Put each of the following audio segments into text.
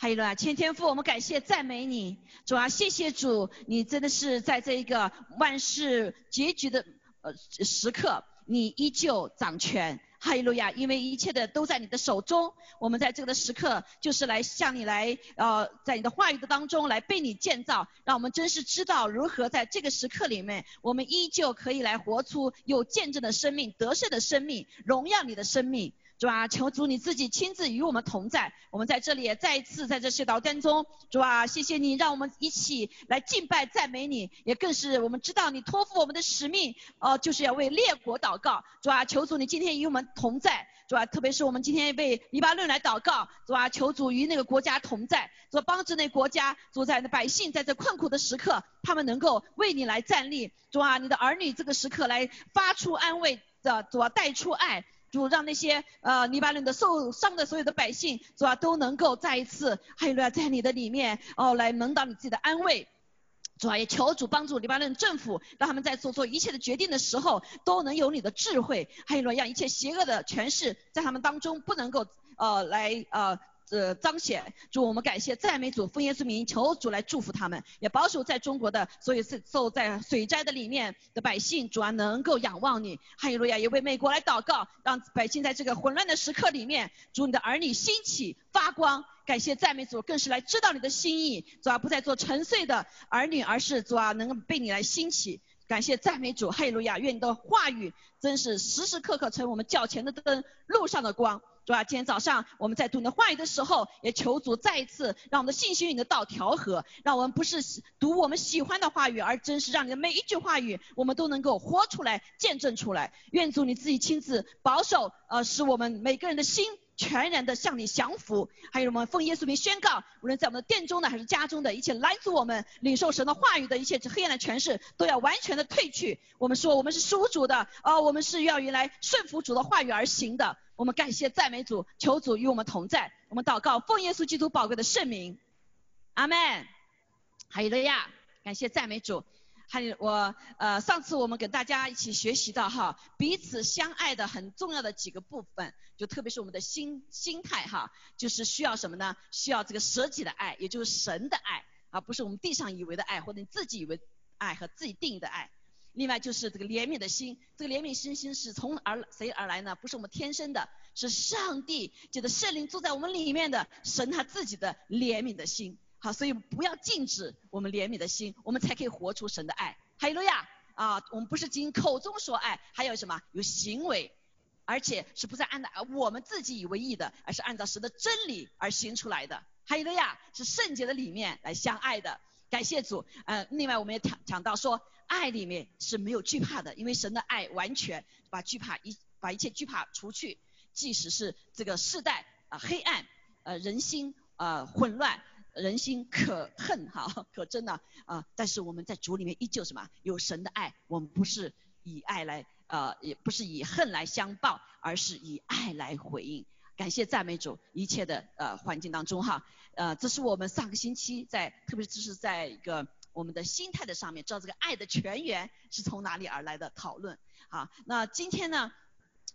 还有呢，千天父，我们感谢赞美你，主啊，谢谢主，你真的是在这一个万事结局的呃时刻，你依旧掌权。哈利路亚！因为一切的都在你的手中，我们在这个的时刻就是来向你来，呃，在你的话语的当中来被你建造，让我们真是知道如何在这个时刻里面，我们依旧可以来活出有见证的生命、得胜的生命、荣耀你的生命。主啊，求主你自己亲自与我们同在。我们在这里也再一次在这些祷告中，主啊，谢谢你让我们一起来敬拜赞美你，也更是我们知道你托付我们的使命，呃，就是要为列国祷告。主啊，求主你今天与我们同在。主啊，特别是我们今天为黎巴嫩来祷告。主啊，求主与那个国家同在，主帮助那国家，主在那百姓在这困苦的时刻，他们能够为你来站立。主啊，你的儿女这个时刻来发出安慰的，主啊，带出爱。主让那些呃黎巴嫩的受伤的所有的百姓，主啊都能够再一次，还有呢在你的里面哦来蒙到你自己的安慰，主啊也求主帮助黎巴嫩政府，让他们在做做一切的决定的时候都能有你的智慧，还有呢让一切邪恶的权势在他们当中不能够呃来呃。呃，彰显主，我们感谢赞美主，奉耶稣名求主来祝福他们，也保守在中国的所有受受在水灾的里面的百姓，主啊能够仰望你，哈利路亚，也为美国来祷告，让百姓在这个混乱的时刻里面，主你的儿女兴起发光，感谢赞美主，更是来知道你的心意，主啊不再做沉睡的儿女，而是主啊能够被你来兴起，感谢赞美主，哈利路亚，愿你的话语真是时时刻刻成为我们脚前的灯，路上的光。主啊，今天早上我们在读你的话语的时候，也求主再一次让我们的信心与你的道调和，让我们不是读我们喜欢的话语，而真是让你的每一句话语我们都能够活出来、见证出来。愿主你自己亲自保守，呃，使我们每个人的心全然的向你降服。还有我们奉耶稣名宣告，无论在我们的殿中的还是家中的一切拦阻我们领受神的话语的一切黑暗的权势，都要完全的退去。我们说我们是属主的，啊，我们是要原来顺服主的话语而行的。我们感谢赞美主，求主与我们同在。我们祷告，奉耶稣基督宝贵的圣名，阿门。哈利路亚，感谢赞美主。还有我呃，上次我们跟大家一起学习到哈，彼此相爱的很重要的几个部分，就特别是我们的心心态哈，就是需要什么呢？需要这个舍己的爱，也就是神的爱，而不是我们地上以为的爱，或者你自己以为爱和自己定义的爱。另外就是这个怜悯的心，这个怜悯心心是从而谁而来呢？不是我们天生的，是上帝就是圣灵住在我们里面的神他自己的怜悯的心。好，所以不要禁止我们怜悯的心，我们才可以活出神的爱。哈利路亚啊！我们不是仅口中说爱，还有什么？有行为，而且是不再按照我们自己以为意的，而是按照神的真理而行出来的。哈利路亚是圣洁的里面来相爱的。感谢主。呃，另外我们也讲讲到说。爱里面是没有惧怕的，因为神的爱完全把惧怕一把一切惧怕除去，即使是这个世代啊黑暗，呃人心啊混乱，人心可恨哈 可真呐啊，但是我们在主里面依旧什么有神的爱，我们不是以爱来呃也不是以恨来相报，而是以爱来回应。感谢赞美主，一切的呃环境当中哈，呃这是我们上个星期在特别是在一个。我们的心态的上面，知道这个爱的泉源是从哪里而来的讨论。好，那今天呢，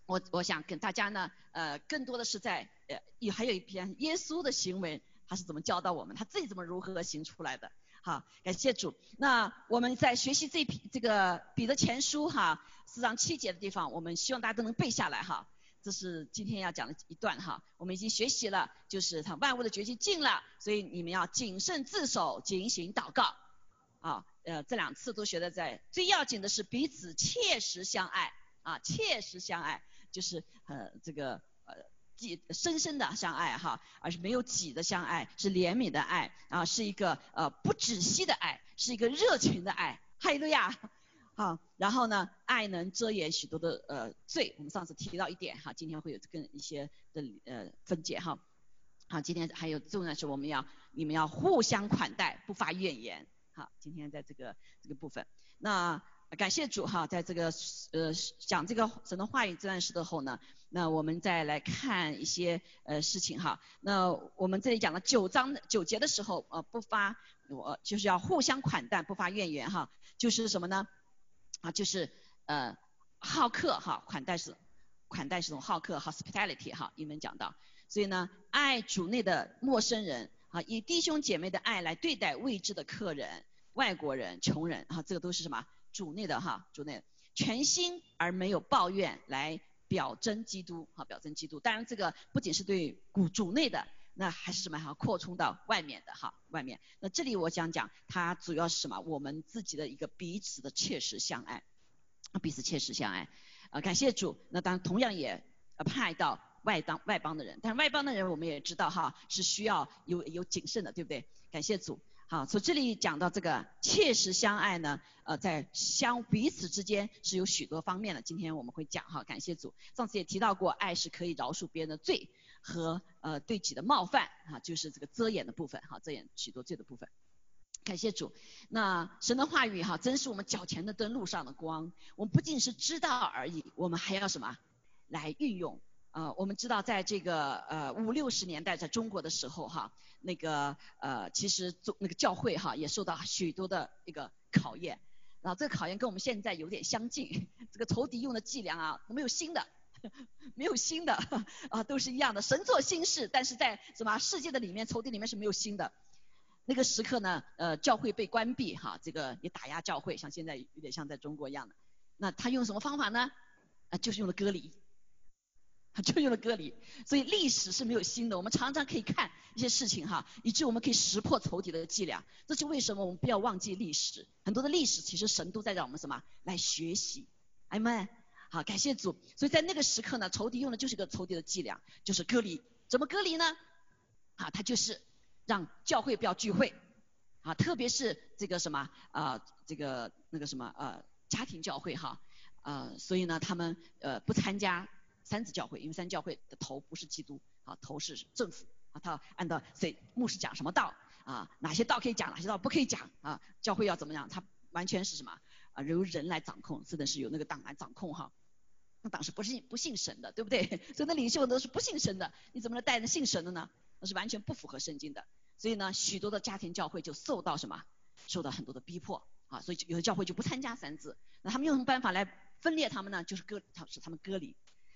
我我想跟大家呢，呃，更多的是在呃，也还有一篇耶稣的行为，他是怎么教导我们，他自己怎么如何行出来的。好，感谢主。那我们在学习这篇这个彼得前书哈四章七节的地方，我们希望大家都能背下来哈。这是今天要讲的一段哈，我们已经学习了，就是他万物的绝境近了，所以你们要谨慎自守，警醒祷告。啊，呃，这两次都学的在最要紧的是彼此切实相爱啊，切实相爱就是呃这个己深深的相爱哈，而是没有己的相爱，是怜悯的爱啊，是一个呃不止息的爱，是一个热情的爱，哈利路亚，好，然后呢，爱能遮掩许多的呃罪，我们上次提到一点哈，今天会有更一些的呃分解哈，好，今天还有重要的是我们要你们要互相款待，不发怨言。好，今天在这个这个部分，那感谢主哈，在这个呃讲这个神的话语这段时的后呢，那我们再来看一些呃事情哈。那我们这里讲了九章九节的时候，呃不发我就是要互相款待，不发怨言哈，就是什么呢？啊，就是呃好客哈，款待是款待是种好客，hospitality 哈，英文讲到，所以呢，爱主内的陌生人。啊，以弟兄姐妹的爱来对待未知的客人、外国人、穷人，啊，这个都是什么？主内的哈，主内全心而没有抱怨来表征基督，哈，表征基督。当然这个不仅是对主主内的，那还是什么？哈，扩充到外面的哈，外面。那这里我想讲，它主要是什么？我们自己的一个彼此的切实相爱，彼此切实相爱。啊，感谢主。那当然同样也派到外当外邦的人，但是外邦的人我们也知道哈，是需要有有谨慎的，对不对？感谢主。好，从这里讲到这个切实相爱呢，呃，在相彼此之间是有许多方面的。今天我们会讲哈，感谢主。上次也提到过，爱是可以饶恕别人的罪和呃对己的冒犯哈，就是这个遮掩的部分哈，遮掩许多罪的部分。感谢主。那神的话语哈，真是我们脚前的灯，路上的光。我们不仅是知道而已，我们还要什么来运用？呃，我们知道在这个呃五六十年代在中国的时候哈，那个呃其实做那个教会哈也受到许多的一个考验，然后这个考验跟我们现在有点相近，这个仇敌用的伎俩啊没有新的，没有新的啊都是一样的，神做新事，但是在什么世界的里面仇敌里面是没有新的。那个时刻呢，呃教会被关闭哈，这个也打压教会，像现在有点像在中国一样的。那他用什么方法呢？啊就是用了割礼。就用了割礼，所以历史是没有新的。我们常常可以看一些事情哈，以致我们可以识破仇敌的伎俩。这就为什么我们不要忘记历史。很多的历史其实神都在让我们什么来学习。阿门。好，感谢主。所以在那个时刻呢，仇敌用的就是个仇敌的伎俩，就是割礼。怎么割礼呢？啊，他就是让教会不要聚会啊，特别是这个什么啊，这个那个什么呃家庭教会哈呃，所以呢他们呃不参加。三子教会，因为三教会的头不是基督，啊，头是政府，啊，他按照谁牧师讲什么道，啊，哪些道可以讲，哪些道不可以讲，啊，教会要怎么样，他完全是什么，啊，由人来掌控，真的是由那个党来掌控哈，那党是不信不信神的，对不对？所以那领袖都是不信神的，你怎么能带着信神的呢？那是完全不符合圣经的，所以呢，许多的家庭教会就受到什么，受到很多的逼迫，啊，所以有的教会就不参加三子，那他们用什么办法来分裂他们呢？就是割，使他们割离。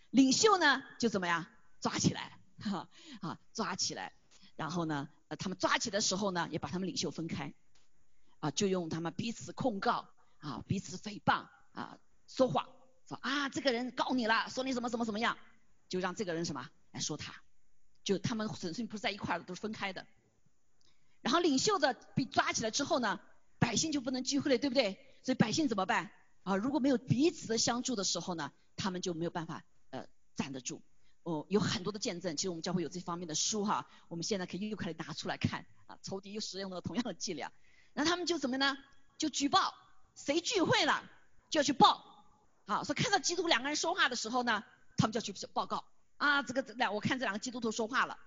领袖呢就怎么样抓起来，哈啊抓起来，然后呢呃他们抓起的时候呢也把他们领袖分开，啊就用他们彼此控告啊彼此诽谤啊说谎说啊这个人告你了说你怎么怎么怎么样，就让这个人什么来说他，就他们审讯不是在一块的都是分开的，然后领袖的被抓起来之后呢百姓就不能聚会了对不对？所以百姓怎么办啊如果没有彼此的相助的时候呢他们就没有办法。站得住，哦，有很多的见证，其实我们教会有这方面的书哈，我们现在可以又可以拿出来看啊，仇敌又使用了同样的伎俩，那他们就怎么呢？就举报，谁聚会了就要去报，好，说看到基督两个人说话的时候呢，他们就要去报告。啊，这个两我看这两个基督徒说话了，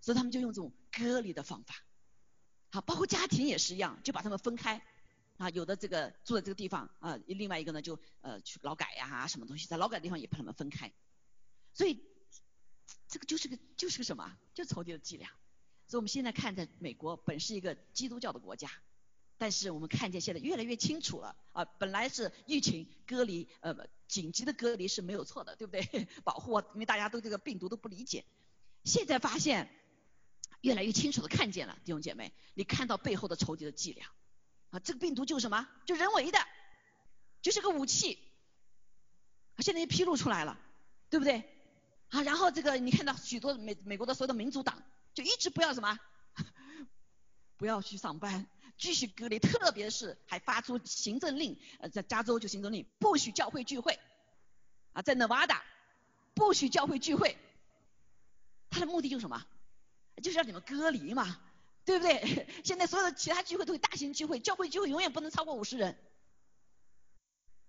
所以他们就用这种隔离的方法，好，包括家庭也是一样，就把他们分开，啊，有的这个住在这个地方啊，另外一个呢就呃去劳改呀什么东西，在劳改地方也把他们分开。所以这个就是个就是个什么？就仇敌的伎俩。所以我们现在看，在美国本是一个基督教的国家，但是我们看见现在越来越清楚了啊！本来是疫情隔离，呃，紧急的隔离是没有错的，对不对？保护，因为大家都这个病毒都不理解。现在发现越来越清楚的看见了，弟兄姐妹，你看到背后的仇敌的伎俩啊！这个病毒就是什么？就人为的，就是个武器。现在也披露出来了，对不对？啊，然后这个你看到许多美美国的所有的民主党就一直不要什么，不要去上班，继续隔离，特别是还发出行政令，呃，在加州就行政令不许教会聚会，啊，在 Nevada 不许教会聚会，他的目的就是什么？就是让你们隔离嘛，对不对？现在所有的其他聚会都是大型聚会，教会聚会永远不能超过五十人。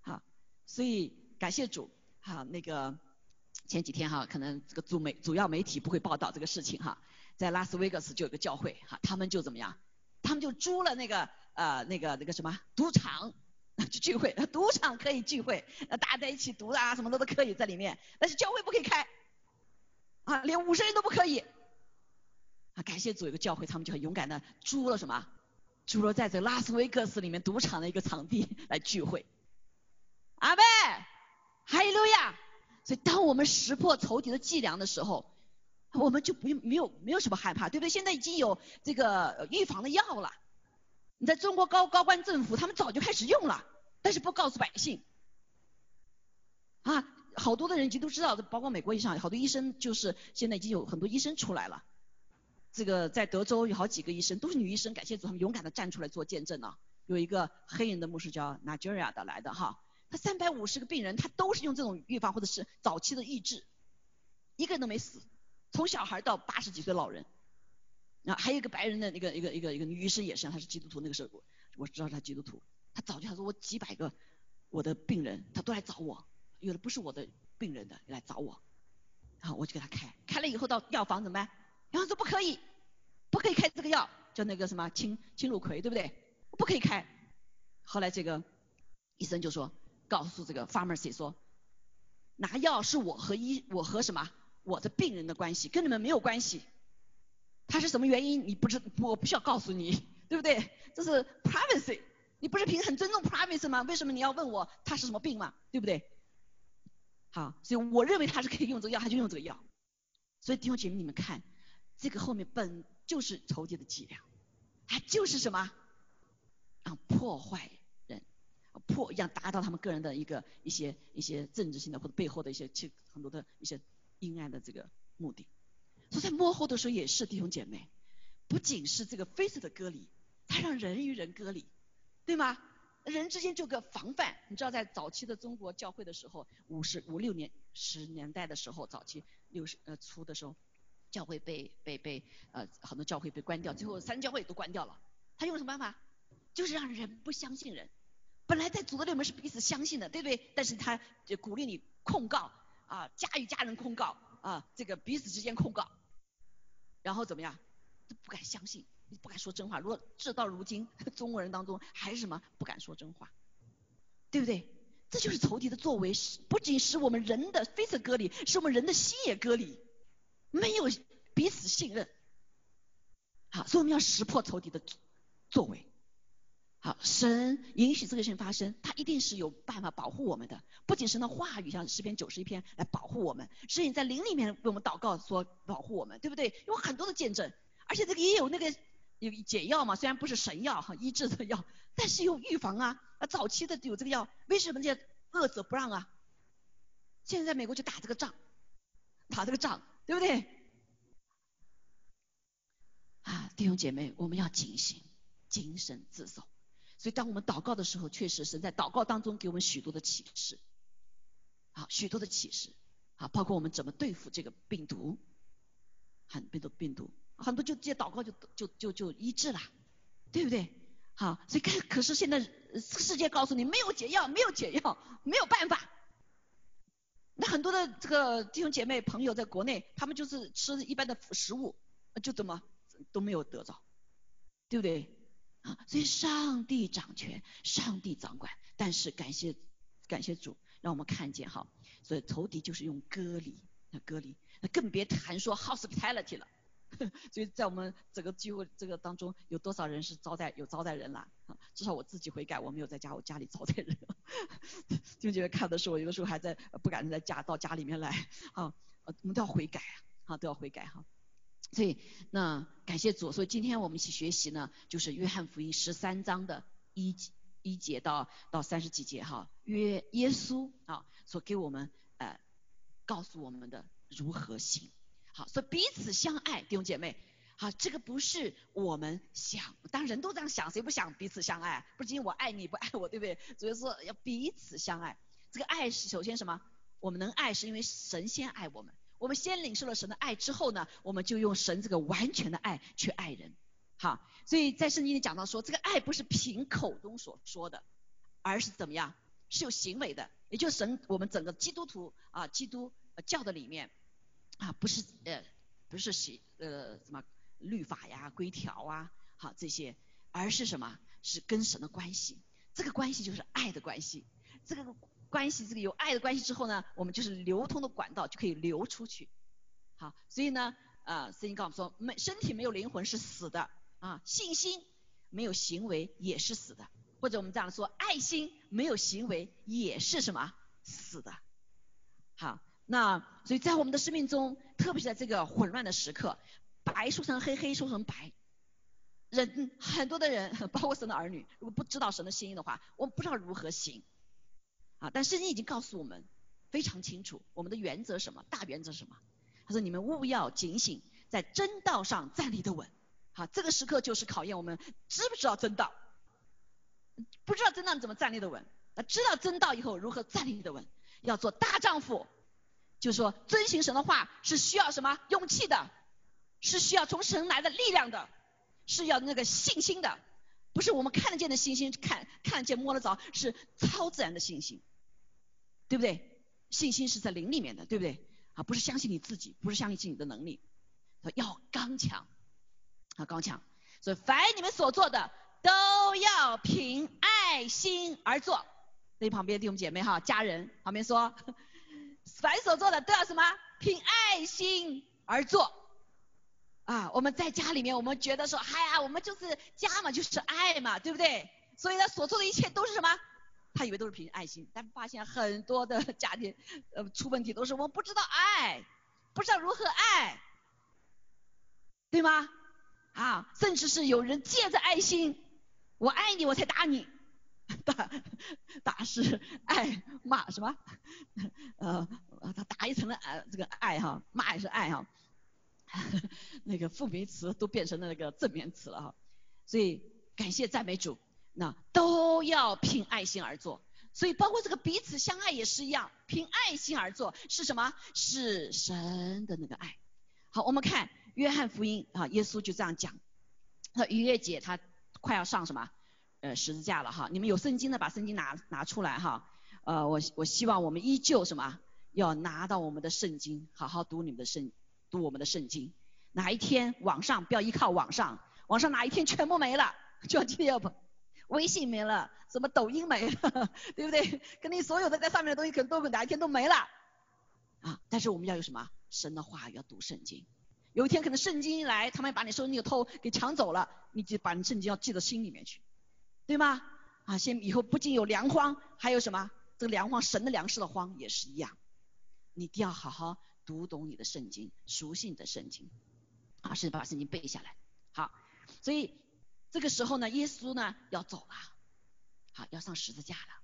好，所以感谢主，好那个。前几天哈，可能这个主媒主要媒体不会报道这个事情哈，在拉斯维加斯就有个教会哈，他们就怎么样？他们就租了那个呃那个那个什么赌场去 聚会，赌场可以聚会，大家在一起赌啊什么的都可以在里面，但是教会不可以开啊，连五十人都不可以啊。感谢主有个教会，他们就很勇敢的租了什么？租了在这拉斯维加斯里面赌场的一个场地来聚会。阿妹，哈利路亚。所以，当我们识破仇敌的伎俩的时候，我们就不用没有没有什么害怕，对不对？现在已经有这个预防的药了，你在中国高高官政府他们早就开始用了，但是不告诉百姓。啊，好多的人已经都知道，包括美国医生，好多医生就是现在已经有很多医生出来了。这个在德州有好几个医生都是女医生，感谢主，他们勇敢的站出来做见证了。有一个黑人的牧师叫 Nigeria 的来的哈，他三百五十个病人，他都是用这种预防或者是早期的抑制，一个人都没死，从小孩到八十几岁老人。啊，还有一个白人的那个一个一个一个女医生也是，她是基督徒，那个时候我我知道她基督徒，她早就她说我几百个我的病人，她都来找我，有的不是我的病人的来找我，然后我就给他开，开了以后到药房怎么办？然后说不可以，不可以开这个药，叫那个什么青青露葵，对不对？不可以开。后来这个医生就说，告诉这个 pharmacy 说，拿药是我和医我和什么我的病人的关系，跟你们没有关系。他是什么原因？你不知我不需要告诉你，对不对？这是 privacy，你不是平时很尊重 privacy 吗？为什么你要问我他是什么病嘛？对不对？好，所以我认为他是可以用这个药，他就用这个药。所以弟兄姐妹，你们看，这个后面本就是仇敌的伎俩，他就是什么？啊，破坏人，破要达到他们个人的一个一些一些政治性的或者背后的一些其很多的一些阴暗的这个目的。所以在幕后的时候也是弟兄姐妹，不仅是这个非色的割离，它让人与人割离，对吗？人之间就个防范。你知道在早期的中国教会的时候，五十五六年十年代的时候，早期六十呃初的时候，教会被被被呃很多教会被关掉，最后三教会都关掉了。他用什么办法？就是让人不相信人，本来在组织里面是彼此相信的，对不对？但是他就鼓励你控告啊，家与家人控告啊，这个彼此之间控告，然后怎么样？都不敢相信，不敢说真话。如果至到如今，中国人当中还是什么不敢说真话，对不对？这就是仇敌的作为，不仅使我们人的非此隔离，使我们人的心也隔离，没有彼此信任。好，所以我们要识破仇敌的作为。好，神允许这个事情发生，他一定是有办法保护我们的。不仅是那话语，像诗篇九十一篇来保护我们，是你在灵里面为我们祷告说保护我们，对不对？有很多的见证，而且这个也有那个有解药嘛，虽然不是神药哈，医治的药，但是有预防啊。早期的有这个药，为什么这些恶者不让啊？现在在美国就打这个仗，打这个仗，对不对？啊，弟兄姐妹，我们要警醒，谨慎自守。所以，当我们祷告的时候，确实神在祷告当中给我们许多的启示，好，许多的启示，好，包括我们怎么对付这个病毒，很病毒病毒，很多就直接祷告就就就就医治了，对不对？好，所以看，可是现在世界告诉你没有解药，没有解药，没有办法。那很多的这个弟兄姐妹朋友在国内，他们就是吃一般的食物，就怎么都没有得着，对不对？啊，所以上帝掌权，上帝掌管，但是感谢感谢主，让我们看见哈，所以仇敌就是用割礼，那割礼，那更别谈说 hospitality 了。所以在我们整个聚会这个当中，有多少人是招待有招待人了？啊，至少我自己悔改，我没有在家我家里招待人。就觉得看的时候，有的时候还在不敢在家到家里面来 啊，我们都要悔改啊，都要悔改哈。所以，那感谢主。所以今天我们一起学习呢，就是约翰福音十三章的一一节到到三十几节哈。约耶稣啊所给我们呃告诉我们的如何行。好，所以彼此相爱，弟兄姐妹，好，这个不是我们想，当人都这样想，谁不想彼此相爱？不仅我爱你不爱我，对不对？主要说要彼此相爱。这个爱是首先什么？我们能爱是因为神先爱我们。我们先领受了神的爱之后呢，我们就用神这个完全的爱去爱人。好，所以在圣经里讲到说，这个爱不是凭口中所说的，而是怎么样？是有行为的。也就是神，我们整个基督徒啊，基督教的里面啊，不是呃，不是写呃什么律法呀、规条啊，好这些，而是什么？是跟神的关系。这个关系就是爱的关系。这个。关系这个有爱的关系之后呢，我们就是流通的管道就可以流出去。好，所以呢，啊，圣经告诉我们说，没身体没有灵魂是死的啊，信心没有行为也是死的，或者我们这样说，爱心没有行为也是什么死的。好，那所以在我们的生命中，特特别是在这个混乱的时刻，白说成黑，黑说成白。人很多的人，包括神的儿女，如果不知道神的心意的话，我们不知道如何行。啊，但圣经已经告诉我们非常清楚，我们的原则什么？大原则什么？他说：“你们务要警醒，在真道上站立的稳。”好，这个时刻就是考验我们知不知道真道。不知道真道怎么站立的稳？那知道真道以后如何站立的稳？要做大丈夫，就是说遵行神的话是需要什么勇气的？是需要从神来的力量的？是要那个信心的？不是我们看得见的信心，看看得见摸得着，是超自然的信心，对不对？信心是在灵里面的，对不对？啊，不是相信你自己，不是相信自己的能力，要刚强，啊，刚强。所以凡你们所做的，都要凭爱心而做。那旁边弟兄姐妹哈，家人旁边说，凡所做的都要什么？凭爱心而做。啊，我们在家里面，我们觉得说，哎呀，我们就是家嘛，就是爱嘛，对不对？所以呢，所做的一切都是什么？他以为都是凭爱心，但发现很多的家庭呃出问题都是我们不知道爱，不知道如何爱，对吗？啊，甚至是有人借着爱心，我爱你我才打你，打打是爱，骂什么？呃，他打一层的爱，这个爱哈，骂也是爱哈，那个负面词都变成了那个正面词了哈，所以感谢赞美主。那都要凭爱心而做，所以包括这个彼此相爱也是一样，凭爱心而做是什么？是神的那个爱。好，我们看约翰福音啊，耶稣就这样讲。那逾越节他快要上什么？呃，十字架了哈。你们有圣经的把圣经拿拿出来哈。呃，我我希望我们依旧什么？要拿到我们的圣经，好好读你们的圣，我们的圣经。哪一天网上不要依靠网上，网上哪一天全部没了，就今天要不。微信没了，什么抖音没了，对不对？肯定所有的在上面的东西可能都哪一天都没了啊！但是我们要有什么？神的话要读圣经。有一天可能圣经一来，他们把你手里的偷给抢走了，你就把你圣经要记到心里面去，对吗？啊，先以后不仅有粮荒，还有什么？这个粮荒，神的粮食的荒也是一样。你一定要好好读懂你的圣经，熟悉你的圣经，啊，甚至把圣经背下来。好，所以。这个时候呢，耶稣呢要走了，好要上十字架了，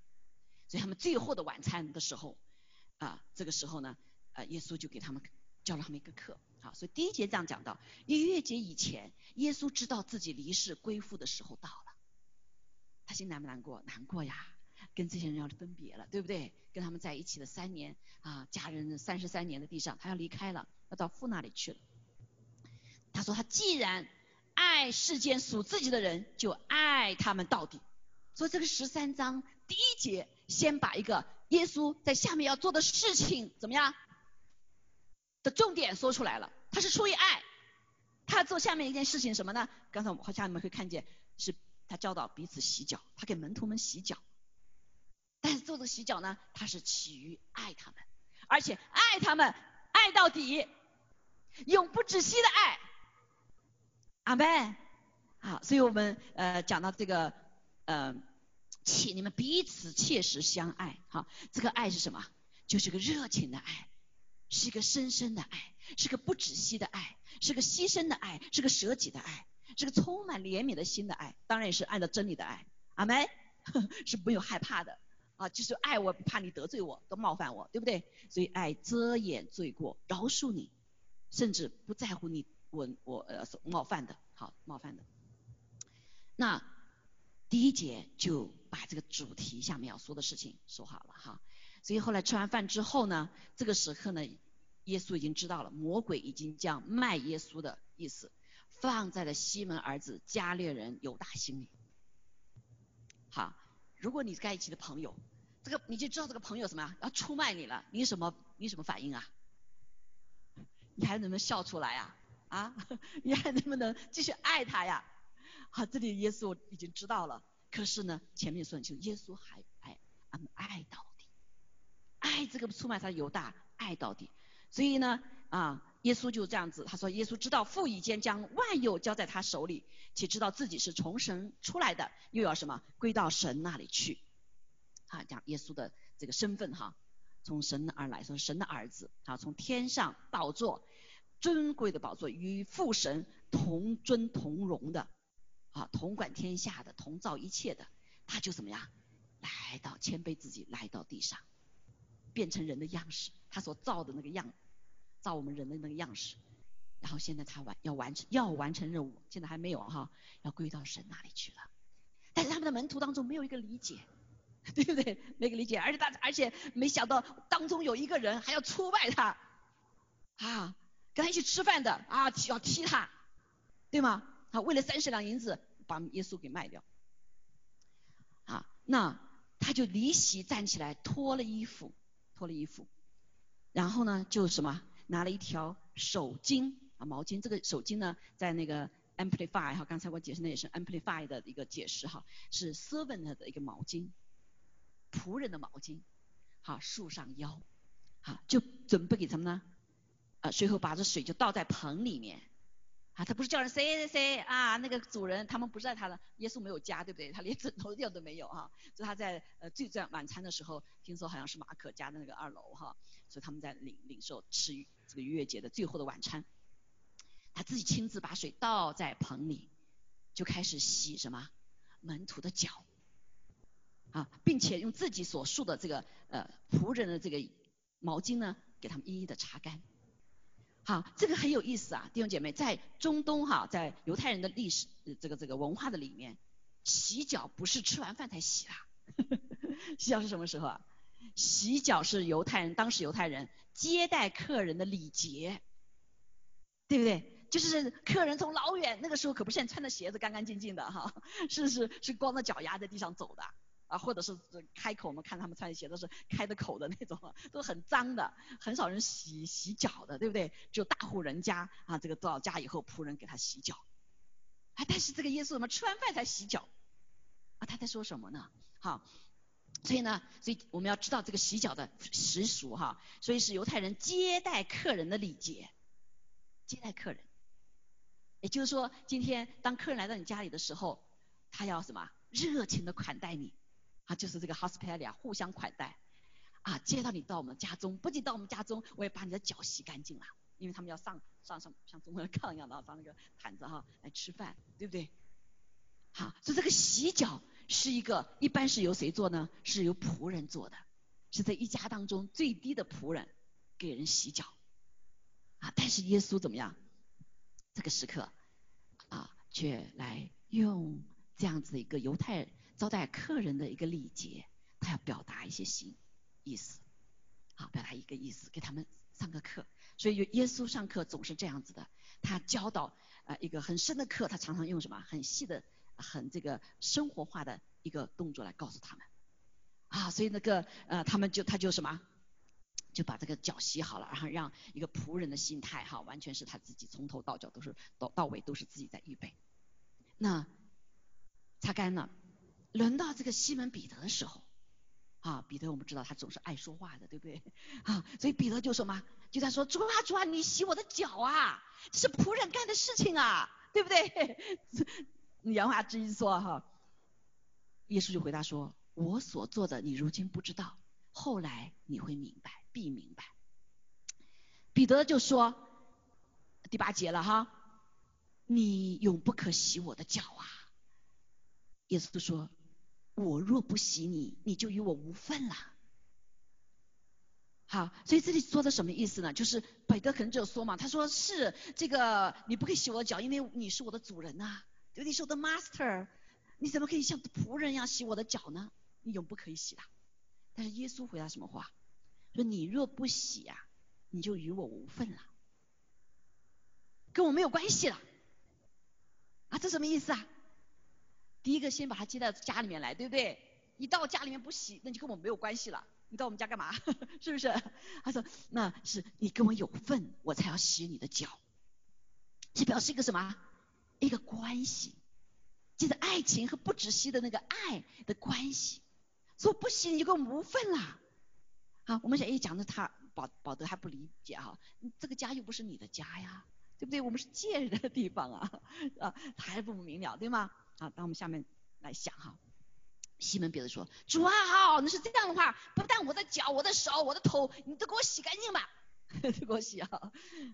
所以他们最后的晚餐的时候，啊，这个时候呢，啊，耶稣就给他们教了他们一个课，好，所以第一节这样讲到，逾越节以前，耶稣知道自己离世归父的时候到了，他心难不难过？难过呀，跟这些人要分别了，对不对？跟他们在一起的三年啊，家人三十三年的地上，他要离开了，要到父那里去了。他说他既然。爱世间属自己的人，就爱他们到底。所以这个十三章第一节，先把一个耶稣在下面要做的事情怎么样的重点说出来了。他是出于爱，他做下面一件事情什么呢？刚才我们好像你们会看见，是他教导彼此洗脚，他给门徒们洗脚。但是做这洗脚呢，他是起于爱他们，而且爱他们爱到底，永不止息的爱。阿妹，好，所以我们呃讲到这个呃切，你们彼此切实相爱，好，这个爱是什么？就是个热情的爱，是一个深深的爱，是个不止息的爱，是个牺牲的爱，是个舍己的爱，是个充满怜悯的心的爱，当然也是按照真理的爱。阿妹是没有害怕的啊，就是爱我不怕你得罪我，都冒犯我，对不对？所以爱遮掩罪过，饶恕你，甚至不在乎你。我我呃冒犯的，好冒犯的。那第一节就把这个主题下面要说的事情说好了哈。所以后来吃完饭之后呢，这个时刻呢，耶稣已经知道了魔鬼已经将卖耶稣的意思放在了西门儿子加略人犹大心里。好，如果你在一起的朋友，这个你就知道这个朋友什么呀？要出卖你了，你什么你什么反应啊？你还能不能笑出来啊？啊，你还能不能继续爱他呀？好，这里耶稣已经知道了，可是呢，前面说就耶稣还爱，爱到底，爱这个出卖他犹大，爱到底。所以呢，啊，耶稣就这样子，他说耶稣知道父已经将万有交在他手里，且知道自己是从神出来的，又要什么归到神那里去。啊，讲耶稣的这个身份哈，从神而来，说神的儿子啊，从天上宝座。尊贵的宝座，与父神同尊同荣的，啊，同管天下的，同造一切的，他就怎么样，来到谦卑自己，来到地上，变成人的样式，他所造的那个样，造我们人的那个样式，然后现在他完要完成要完成任务，现在还没有哈，要归到神那里去了，但是他们的门徒当中没有一个理解。对不对？没个理解，而且他而且没想到当中有一个人还要出卖他，啊，跟他一起吃饭的啊，要踢他，对吗？啊，为了三十两银子把耶稣给卖掉，啊，那他就离席站起来脱了衣服，脱了衣服，然后呢就什么拿了一条手巾啊毛巾，这个手巾呢在那个 amplify 哈，刚才我解释那也是 amplify 的一个解释哈，是 servant 的一个毛巾。仆人的毛巾，好束上腰，好就准备给他们呢，啊，随后把这水就倒在盆里面，啊，他不是叫人谁谁谁啊，那个主人他们不是在他的，耶稣没有家对不对？他连枕头垫都没有哈，所以他在呃最在晚餐的时候，听说好像是马可家的那个二楼哈，所以他们在领领受吃这个逾越节的最后的晚餐，他自己亲自把水倒在盆里，就开始洗什么门徒的脚。啊，并且用自己所束的这个呃仆人的这个毛巾呢，给他们一一的擦干。好，这个很有意思啊，弟兄姐妹，在中东哈，在犹太人的历史这个这个文化的里面，洗脚不是吃完饭才洗啦，洗脚是什么时候啊？洗脚是犹太人当时犹太人接待客人的礼节，对不对？就是客人从老远那个时候可不是穿的鞋子干干净净的哈，是是是光着脚丫在地上走的。啊，或者是开口，我们看他们穿的鞋都是开的口的那种，都很脏的，很少人洗洗脚的，对不对？只有大户人家啊，这个到家以后仆人给他洗脚。啊，但是这个耶稣怎么吃完饭才洗脚？啊，他在说什么呢？好，所以呢，所以我们要知道这个洗脚的习俗哈，所以是犹太人接待客人的礼节，接待客人。也就是说，今天当客人来到你家里的时候，他要什么？热情的款待你。啊，就是这个 hospitality 啊，互相款待，啊，接到你到我们家中，不仅到我们家中，我也把你的脚洗干净了，因为他们要上上上像中国人炕一样的上那个毯子哈来吃饭，对不对？好，所以这个洗脚是一个一般是由谁做呢？是由仆人做的，是在一家当中最低的仆人给人洗脚，啊，但是耶稣怎么样？这个时刻啊，却来用这样子一个犹太。招待客人的一个礼节，他要表达一些心意思，好，表达一个意思，给他们上个课。所以耶稣上课总是这样子的，他教导呃一个很深的课，他常常用什么很细的、很这个生活化的一个动作来告诉他们啊。所以那个呃他们就他就什么，就把这个脚洗好了，然后让一个仆人的心态哈，完全是他自己从头到脚都是到到尾都是自己在预备。那擦干了。轮到这个西门彼得的时候，啊，彼得我们知道他总是爱说话的，对不对？啊，所以彼得就说嘛，就在说主啊主啊，你洗我的脚啊，是仆人干的事情啊，对不对？言话之意说哈，耶稣就回答说，我所做的你如今不知道，后来你会明白，必明白。彼得就说第八节了哈，你永不可洗我的脚啊。耶稣说。我若不洗你，你就与我无份了。好，所以这里说的什么意思呢？就是彼得可能就说嘛，他说是这个你不可以洗我的脚，因为你是我的主人呐，对你？是我的 master，你怎么可以像仆人一样洗我的脚呢？你永不可以洗的。但是耶稣回答什么话？说你若不洗呀，你就与我无份了，跟我没有关系了。啊，这什么意思啊？第一个先把他接到家里面来，对不对？你到家里面不洗，那就跟我没有关系了。你到我们家干嘛？是不是？他说那是你跟我有份，我才要洗你的脚。这表示一个什么？一个关系，就是爱情和不止息的那个爱的关系。说不洗你就跟我无份了。好，我们想一讲的他保保德还不理解哈，这个家又不是你的家呀，对不对？我们是借人的地方啊啊，他还不明了，对吗？好，当我们下面来想哈，西门彼得说：“主啊，好，那是这样的话，不但我的脚、我的手、我的头，你都给我洗干净吧。给我洗啊。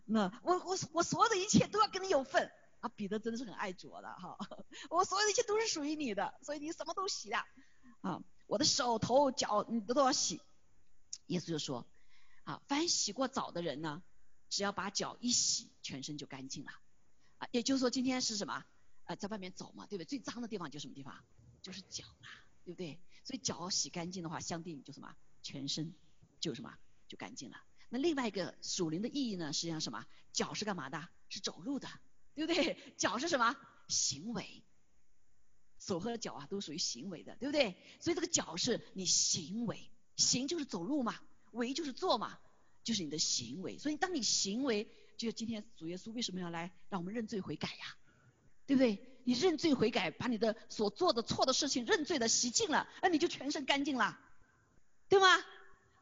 那我我我所有的一切都要跟你有份啊。彼得真的是很爱主的哈，我所有的一切都是属于你的，所以你什么都洗的啊。我的手头脚你都都要洗。耶稣就说啊，凡洗过澡的人呢，只要把脚一洗，全身就干净了啊。也就是说今天是什么啊，在外面走嘛，对不对？最脏的地方就是什么地方？就是脚嘛，对不对？所以脚洗干净的话，相对你就什么？全身就什么？就干净了。那另外一个属灵的意义呢？实际上什么？脚是干嘛的？是走路的，对不对？脚是什么？行为。手和脚啊，都属于行为的，对不对？所以这个脚是你行为，行就是走路嘛，为就是做嘛，就是你的行为。所以当你行为，就是今天主耶稣为什么要来让我们认罪悔改呀？对不对？你认罪悔改，把你的所做的错的事情认罪的洗净了，那你就全身干净了，对吗？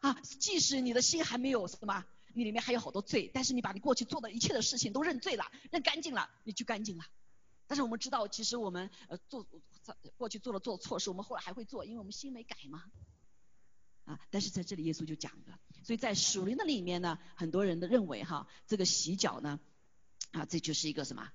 啊，即使你的心还没有什么，你里面还有好多罪，但是你把你过去做的一切的事情都认罪了，认干净了，你就干净了。但是我们知道，其实我们呃做过去做了做错事，我们后来还会做，因为我们心没改嘛。啊，但是在这里耶稣就讲了，所以在属灵的里面呢，很多人都认为哈，这个洗脚呢，啊，这就是一个什么？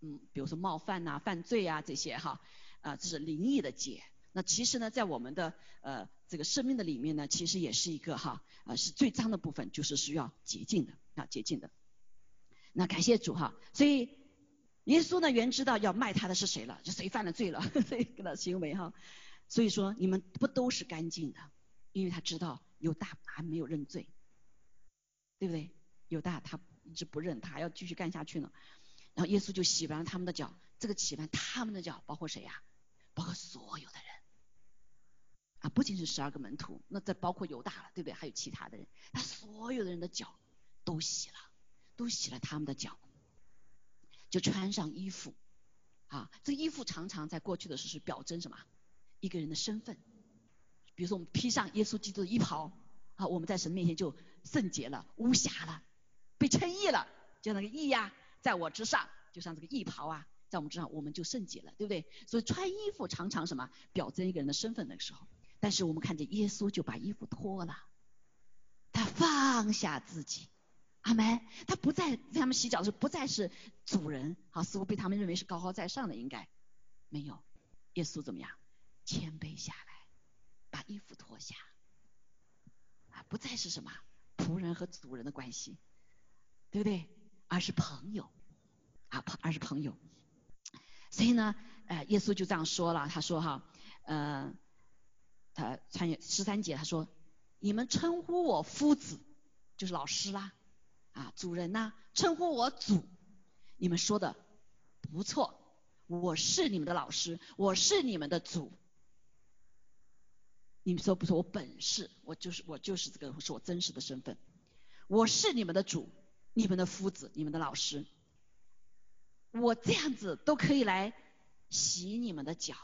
嗯，比如说冒犯呐、犯罪啊这些哈，啊，这是灵异的解。那其实呢，在我们的呃这个生命的里面呢，其实也是一个哈，啊是最脏的部分，就是需要洁净的啊，洁净的。那感谢主哈，所以耶稣呢原知道要卖他的是谁了，就谁犯了罪了，所以跟他行为哈。所以说你们不都是干净的，因为他知道犹大还没有认罪，对不对？犹大他一直不认，他还要继续干下去呢。然后耶稣就洗完了他们的脚，这个洗完他们的脚包括谁呀？包括所有的人啊，不仅是十二个门徒，那这包括犹大了，对不对？还有其他的人，他所有的人的脚都洗了，都洗了他们的脚，就穿上衣服啊。这衣服常常在过去的时候是表征什么？一个人的身份。比如说我们披上耶稣基督的衣袍啊，我们在神面前就圣洁了、无瑕了、被称义了，就那个义呀。在我之上，就像这个衣袍啊，在我们之上，我们就圣洁了，对不对？所以穿衣服常常什么表征一个人的身份那个时候。但是我们看见耶稣就把衣服脱了，他放下自己，阿门。他不再他们洗脚的时候不再是主人，好似乎被他们认为是高高在上的，应该没有。耶稣怎么样？谦卑下来，把衣服脱下，啊，不再是什么仆人和主人的关系，对不对？而是朋友，啊朋而是朋友，所以呢，呃，耶稣就这样说了，他说哈，呃，他穿越十三节，他说，你们称呼我夫子，就是老师啦，啊主人呐，称呼我主，你们说的不错，我是你们的老师，我是你们的主，你们说不错，我本是，我就是我就是这个是我真实的身份，我是你们的主。你们的夫子，你们的老师，我这样子都可以来洗你们的脚，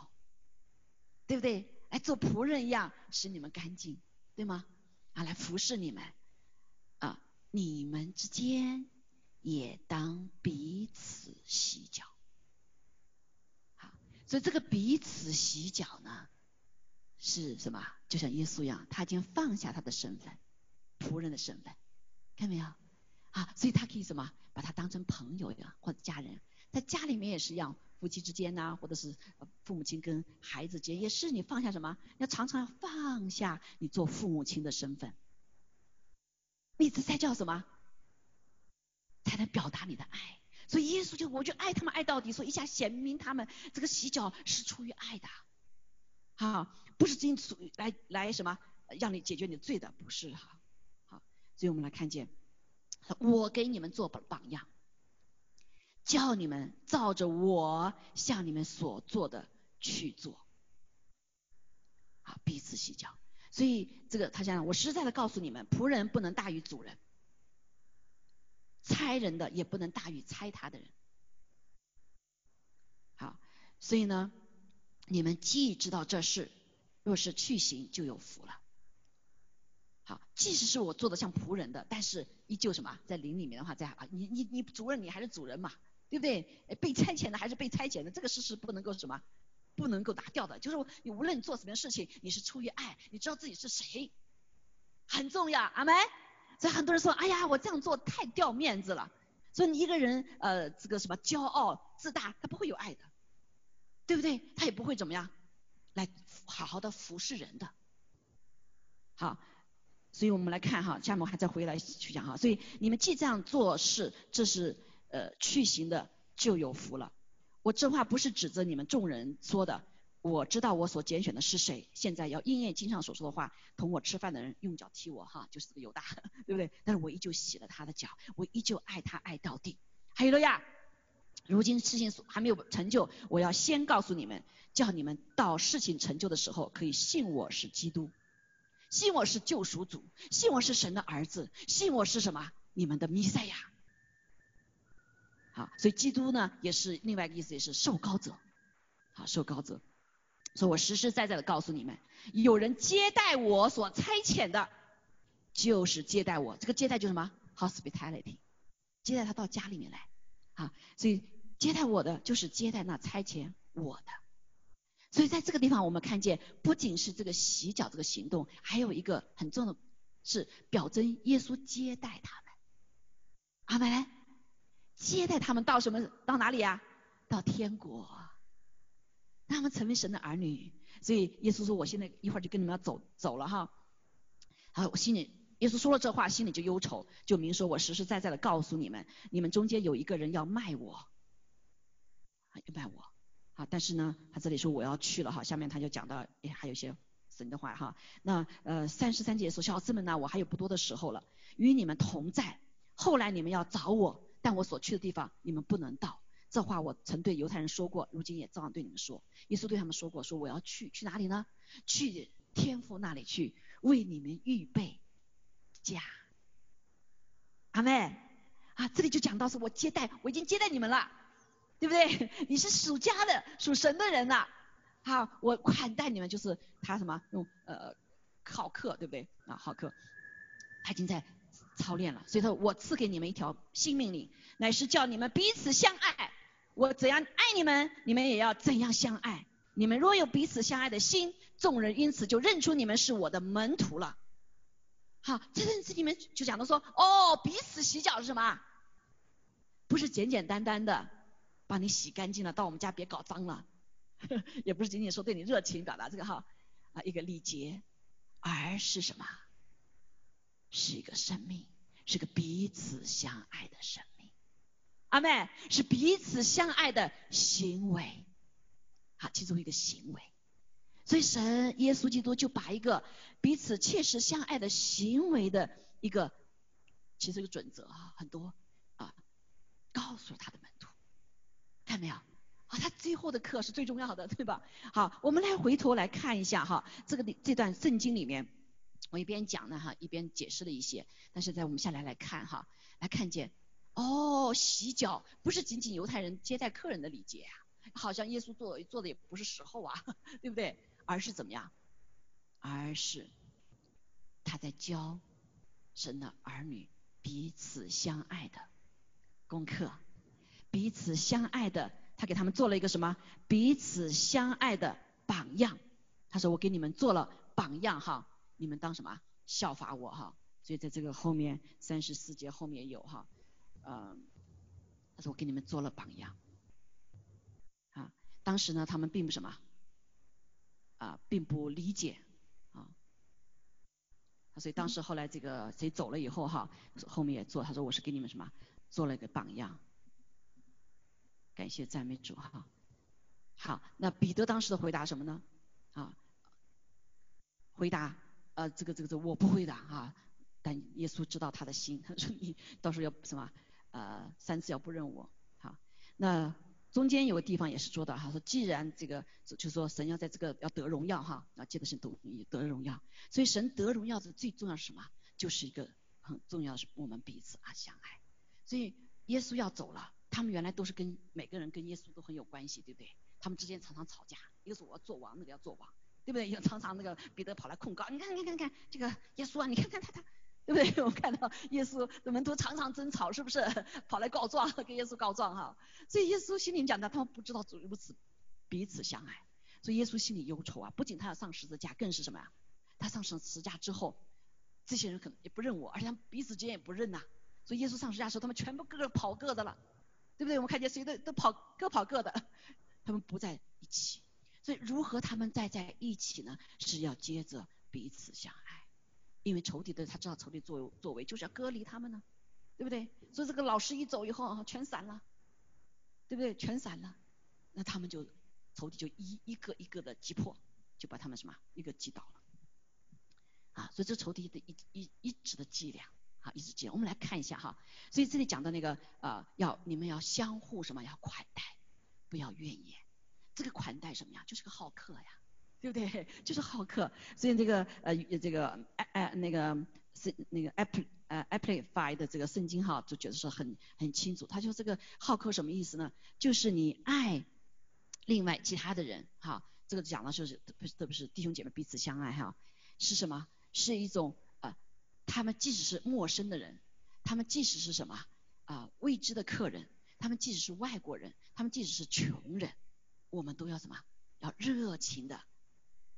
对不对？来做仆人一样使你们干净，对吗？啊，来服侍你们啊，你们之间也当彼此洗脚。好，所以这个彼此洗脚呢，是什么？就像耶稣一样，他已经放下他的身份，仆人的身份，看到没有？啊，所以他可以什么，把他当成朋友一样，或者家人，在家里面也是一样，夫妻之间呐，或者是父母亲跟孩子之间，也是你放下什么，要常常要放下你做父母亲的身份，你这才叫什么，才能表达你的爱。所以耶稣就我就爱他们爱到底，所以一下显明他们这个洗脚是出于爱的，好，不是仅属来来什么让你解决你的罪的，不是哈，好，所以我们来看见。我给你们做榜榜样，叫你们照着我向你们所做的去做，好彼此洗脚。所以这个他讲，我实在的告诉你们，仆人不能大于主人，猜人的也不能大于猜他的人。好，所以呢，你们既知道这事，若是去行，就有福了。好，即使是我做的像仆人的，但是依旧什么，在灵里面的话，在啊，你你你主任你还是主人嘛，对不对？被差遣的还是被差遣的，这个事实不能够什么，不能够拿掉的。就是你无论做什么事情，你是出于爱，你知道自己是谁，很重要，阿门。所以很多人说，哎呀，我这样做太掉面子了。所以你一个人呃，这个什么骄傲自大，他不会有爱的，对不对？他也不会怎么样来好好的服侍人的。好，所以我们来看哈，下面还再回来去讲哈。所以你们既这样做事，这是呃去行的，就有福了。我这话不是指责你们众人说的。我知道我所拣选的是谁，现在要应验经上所说的话，同我吃饭的人用脚踢我，哈，就是这个犹大，对不对？但是我依旧洗了他的脚，我依旧爱他爱到底。还有了呀，如今事情还没有成就，我要先告诉你们，叫你们到事情成就的时候，可以信我是基督，信我是救赎主，信我是神的儿子，信我是什么？你们的弥赛亚。好，所以基督呢，也是另外一个意思，也是受高者，好，受高者。所以我实实在在的告诉你们，有人接待我所差遣的，就是接待我。这个接待就是什么？hospitality，接待他到家里面来，啊，所以接待我的就是接待那差遣我的。所以在这个地方我们看见，不仅是这个洗脚这个行动，还有一个很重要的，是表征耶稣接待他们。阿门。接待他们到什么？到哪里呀？到天国。让他们成为神的儿女，所以耶稣说：“我现在一会儿就跟你们要走走了哈。”好，我心里耶稣说了这话，心里就忧愁，就明说：“我实实在在的告诉你们，你们中间有一个人要卖我，要卖我。”好，但是呢，他这里说我要去了哈。下面他就讲到，哎，还有一些神的话哈。那呃，三十三节说：“小子们呢，我还有不多的时候了，与你们同在。后来你们要找我，但我所去的地方你们不能到。”这话我曾对犹太人说过，如今也照样对你们说。耶稣对他们说过，说我要去，去哪里呢？去天父那里去，为你们预备家。阿妹啊，这里就讲到是我接待，我已经接待你们了，对不对？你是属家的，属神的人呐。好，我款待你们，就是他什么用呃好客，对不对？啊，好客，他已经在操练了。所以说我赐给你们一条新命令，乃是叫你们彼此相爱。我怎样爱你们，你们也要怎样相爱。你们若有彼此相爱的心，众人因此就认出你们是我的门徒了。好，这认识你们就讲到说，哦，彼此洗脚是什么？不是简简单单的把你洗干净了，到我们家别搞脏了，也不是仅仅说对你热情表达这个哈啊一个礼节，而是什么？是一个生命，是个彼此相爱的生命。阿妹是彼此相爱的行为，好，其中一个行为，所以神耶稣基督就把一个彼此切实相爱的行为的一个，其实一个准则啊，很多啊，告诉他的门徒，看没有？啊，他最后的课是最重要的，对吧？好，我们来回头来看一下哈，这个这段圣经里面，我一边讲呢哈，一边解释了一些，但是在我们下来来看哈，来看见。哦，洗脚不是仅仅犹太人接待客人的礼节啊，好像耶稣做做的也不是时候啊，对不对？而是怎么样？而是他在教神的儿女彼此相爱的功课，彼此相爱的，他给他们做了一个什么？彼此相爱的榜样。他说：“我给你们做了榜样哈，你们当什么？效法我哈。”所以在这个后面三十四节后面有哈。嗯，他说我给你们做了榜样，啊，当时呢他们并不什么，啊，并不理解，啊，所以当时后来这个谁走了以后哈，后面也做，他说我是给你们什么做了一个榜样，感谢赞美主哈，好，那彼得当时的回答什么呢？啊，回答呃这个这个这我不会的哈，但耶稣知道他的心，他说你到时候要什么？呃，三次要不认我，好，那中间有个地方也是说的，他说既然这个，就是说神要在这个要得荣耀哈，啊，记得是得得荣耀，所以神得荣耀的最重要是什么？就是一个很重要是我们彼此啊相爱，所以耶稣要走了，他们原来都是跟每个人跟耶稣都很有关系，对不对？他们之间常常吵架，一个是我要做王，那个要做王，对不对？常常那个彼得跑来控告，你看，你看，你看，这个耶稣啊，你看看他他。对不对？我看到耶稣的门徒常常争吵，是不是？跑来告状，跟耶稣告状哈。所以耶稣心里讲的，他们不知道如此彼此相爱，所以耶稣心里忧愁啊。不仅他要上十字架，更是什么呀？他上十字架之后，这些人可能也不认我，而且他们彼此之间也不认呐。所以耶稣上十字架的时候，他们全部各个跑各的了，对不对？我们看见谁都都跑各跑各的，他们不在一起。所以如何他们再在一起呢？是要接着彼此相爱，因为仇敌的他知道仇敌作作为就是要隔离他们呢，对不对？所以这个老师一走以后啊，全散了，对不对？全散了，那他们就仇敌就一一个一个的击破，就把他们什么一个击倒了，啊，所以这仇敌的一一一直的伎俩，啊，一直伎俩。我们来看一下哈，所以这里讲的那个呃，要你们要相互什么，要款待，不要怨言。这个款待什么呀？就是个好客呀，对不对？就是好客。所以这个呃这个哎哎那个是那个 app 呃 amplify 的这个圣经哈，就觉得是很很清楚。他说这个好客什么意思呢？就是你爱另外其他的人哈，这个讲的就是特别是弟兄姐妹彼此相爱哈，是什么？是一种他们即使是陌生的人，他们即使是什么啊未知的客人，他们即使是外国人，他们即使是穷人。我们都要什么？要热情的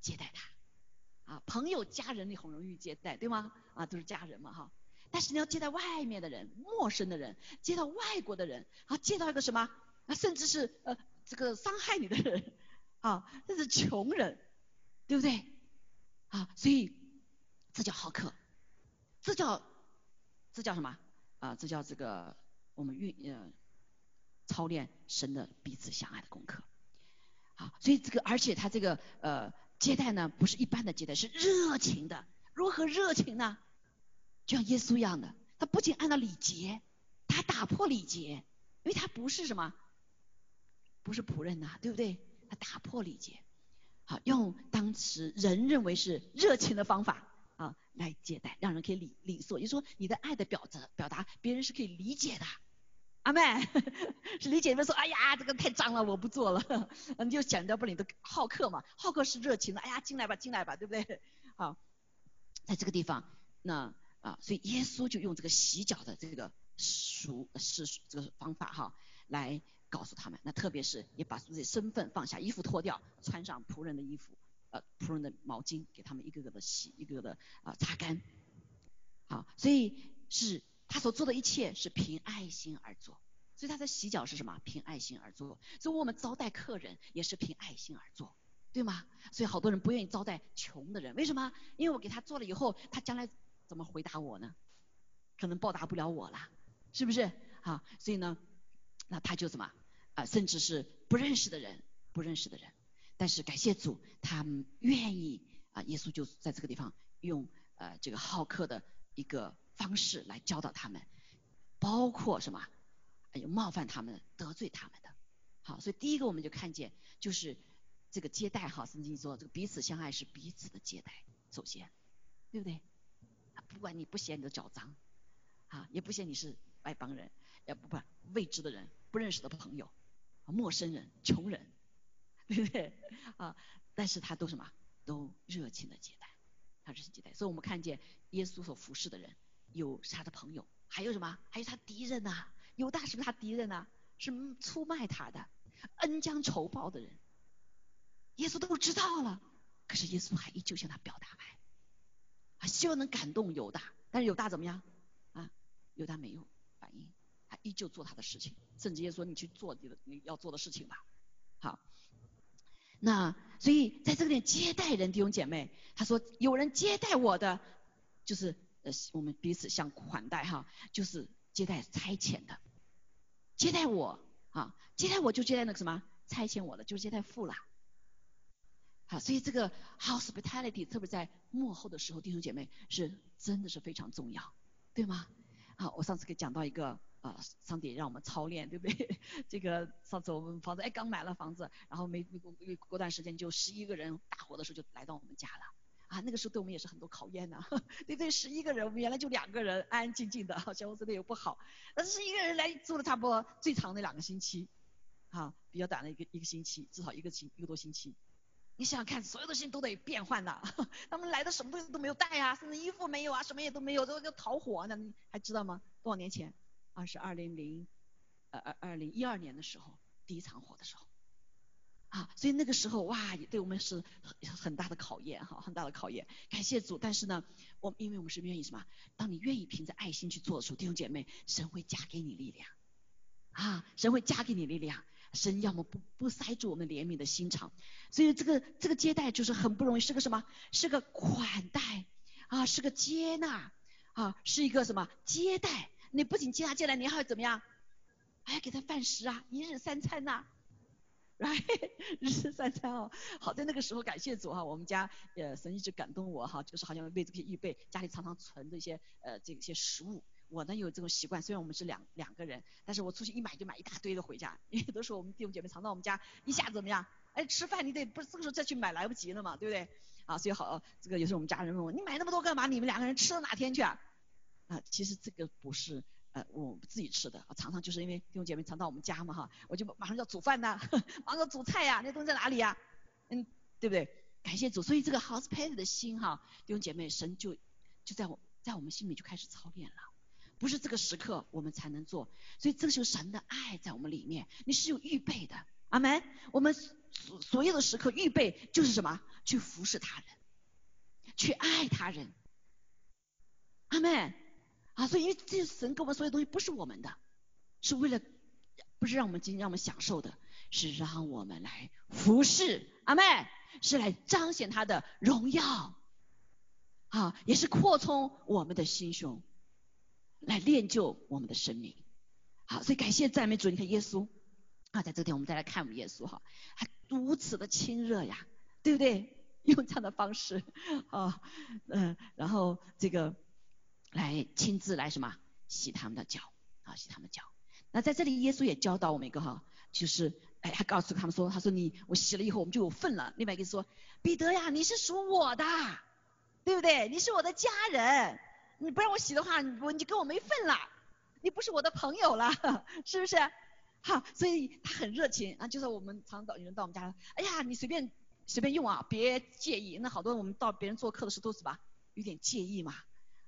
接待他啊！朋友、家人你很容易接待，对吗？啊，都是家人嘛哈。但是你要接待外面的人、陌生的人，接到外国的人啊，接到一个什么？啊，甚至是呃这个伤害你的人啊，这是穷人，对不对？啊，所以这叫好客，这叫这叫什么？啊，这叫这个我们运呃操练神的彼此相爱的功课。好，所以这个，而且他这个呃接待呢，不是一般的接待，是热情的。如何热情呢？就像耶稣一样的，他不仅按照礼节，他打破礼节，因为他不是什么，不是仆人呐，对不对？他打破礼节，好，用当时人认为是热情的方法啊来接待，让人可以理理所，就说你的爱的表达表达，别人是可以理解的。阿妹 是理解你们说，哎呀，这个太脏了，我不做了。你就讲到不你的好客嘛，好客是热情的，哎呀，进来吧，进来吧，对不对？好，在这个地方，那啊，所以耶稣就用这个洗脚的这个熟是这个方法哈，来告诉他们。那特别是也把自己身份放下，衣服脱掉，穿上仆人的衣服，呃，仆人的毛巾，给他们一个个的洗，一个个的啊擦干。好，所以是。他所做的一切是凭爱心而做，所以他的洗脚是什么？凭爱心而做。所以我们招待客人也是凭爱心而做，对吗？所以好多人不愿意招待穷的人，为什么？因为我给他做了以后，他将来怎么回答我呢？可能报答不了我了，是不是？啊，所以呢，那他就什么啊？甚至是不认识的人，不认识的人，但是感谢主，他们愿意啊，耶稣就在这个地方用呃这个好客的一个。方式来教导他们，包括什么？有冒犯他们、得罪他们的。好，所以第一个我们就看见，就是这个接待哈，圣经说这个彼此相爱是彼此的接待，首先，对不对？不管你不嫌你的脚脏，啊，也不嫌你是外邦人，也不不未知的人、不认识的朋友、陌生人、穷人，对不对？啊，但是他都什么？都热情的接待，他热情接待。所以我们看见耶稣所服侍的人。有他的朋友，还有什么？还有他敌人呐？犹大是不是他敌人呐？是出卖他的，恩将仇报的人。耶稣都知道了，可是耶稣还依旧向他表达爱，啊，希望能感动犹大。但是犹大怎么样？啊，犹大没有反应，他依旧做他的事情。甚至耶稣说：“你去做你的你要做的事情吧。”好，那所以在这个点接待人弟兄姐妹，他说有人接待我的，就是。呃，我们彼此相款待哈，就是接待差遣的，接待我啊，接待我就接待那个什么差遣我的，就是接待父啦。好，所以这个 hospitality 特别在幕后的时候，弟兄姐妹是真的是非常重要，对吗？好，我上次给讲到一个啊，上帝让我们操练，对不对？这个上次我们房子哎刚买了房子，然后没没过过段时间就十一个人大火的时候就来到我们家了。啊，那个时候对我们也是很多考验呐，对不对，十一个人，我们原来就两个人，安安静静的，好像我真的也不好。但是一个人来住了差不多最长的两个星期，啊，比较短的一个一个星期，至少一个星一个多星期。你想想看，所有的事情都得变换呐，他们来的什么东西都没有带啊，甚至衣服没有啊，什么也都没有，都都逃火呢，你还知道吗？多少年前？二，是二零零，呃二二零一二年的时候，第一场火的时候，啊，所以那个时候哇，对我们是很很大的考验哈，很大的考验。感谢主，但是呢，我因为我们是愿意什么？当你愿意凭着爱心去做的时候，弟兄姐妹，神会加给你力量啊，神会加给你力量。神要么不不塞住我们怜悯的心肠，所以这个这个接待就是很不容易，是个什么？是个款待啊，是个接纳啊，是一个什么接待？你不仅接他进来，你还要怎么样？还要给他饭食啊，一日三餐呐，right？日三餐哦。好在那个时候感谢主哈，我们家呃神一直感动我哈，就是好像为这些预备，家里常常存这些呃这些食物。我呢有这种习惯，虽然我们是两两个人，但是我出去一买就买一大堆的回家，因为都是我们弟兄姐妹常到我们家，一下子怎么样？哎，吃饭你得不是这个时候再去买来不及了嘛，对不对？啊，所以好，这个有时候我们家人问我，你买那么多干嘛？你们两个人吃到哪天去啊？啊，其实这个不是呃我自己吃的，常常就是因为弟兄姐妹常到我们家嘛哈，我就马上要煮饭呐，马上煮菜呀，那东西在哪里呀？嗯，对不对？感谢主，所以这个 hospitality 的心哈，弟兄姐妹，神就就在我在我们心里就开始操练了。不是这个时刻我们才能做，所以这就是神的爱在我们里面，你是有预备的，阿门。我们所所有的时刻预备就是什么？去服侍他人，去爱他人，阿门。啊，所以因为这神给我们所有东西不是我们的，是为了不是让我们今天让我们享受的，是让我们来服侍，阿妹，是来彰显他的荣耀，啊，也是扩充我们的心胸。来练就我们的生命，好，所以感谢赞美主。你看耶稣啊，在这天我们再来看我们耶稣哈，还如此的亲热呀，对不对？用这样的方式啊，嗯，然后这个来亲自来什么洗他们的脚啊，洗他们的脚。那在这里耶稣也教导我们一个哈，就是哎，他告诉他们说，他说你我洗了以后我们就有份了。另外一个说，彼得呀，你是属我的，对不对？你是我的家人。你不让我洗的话，我你跟我没份了，你不是我的朋友了，是不是？好，所以他很热情啊，就是我们常到有人到我们家来，哎呀，你随便随便用啊，别介意。那好多我们到别人做客的时候都是吧，有点介意嘛。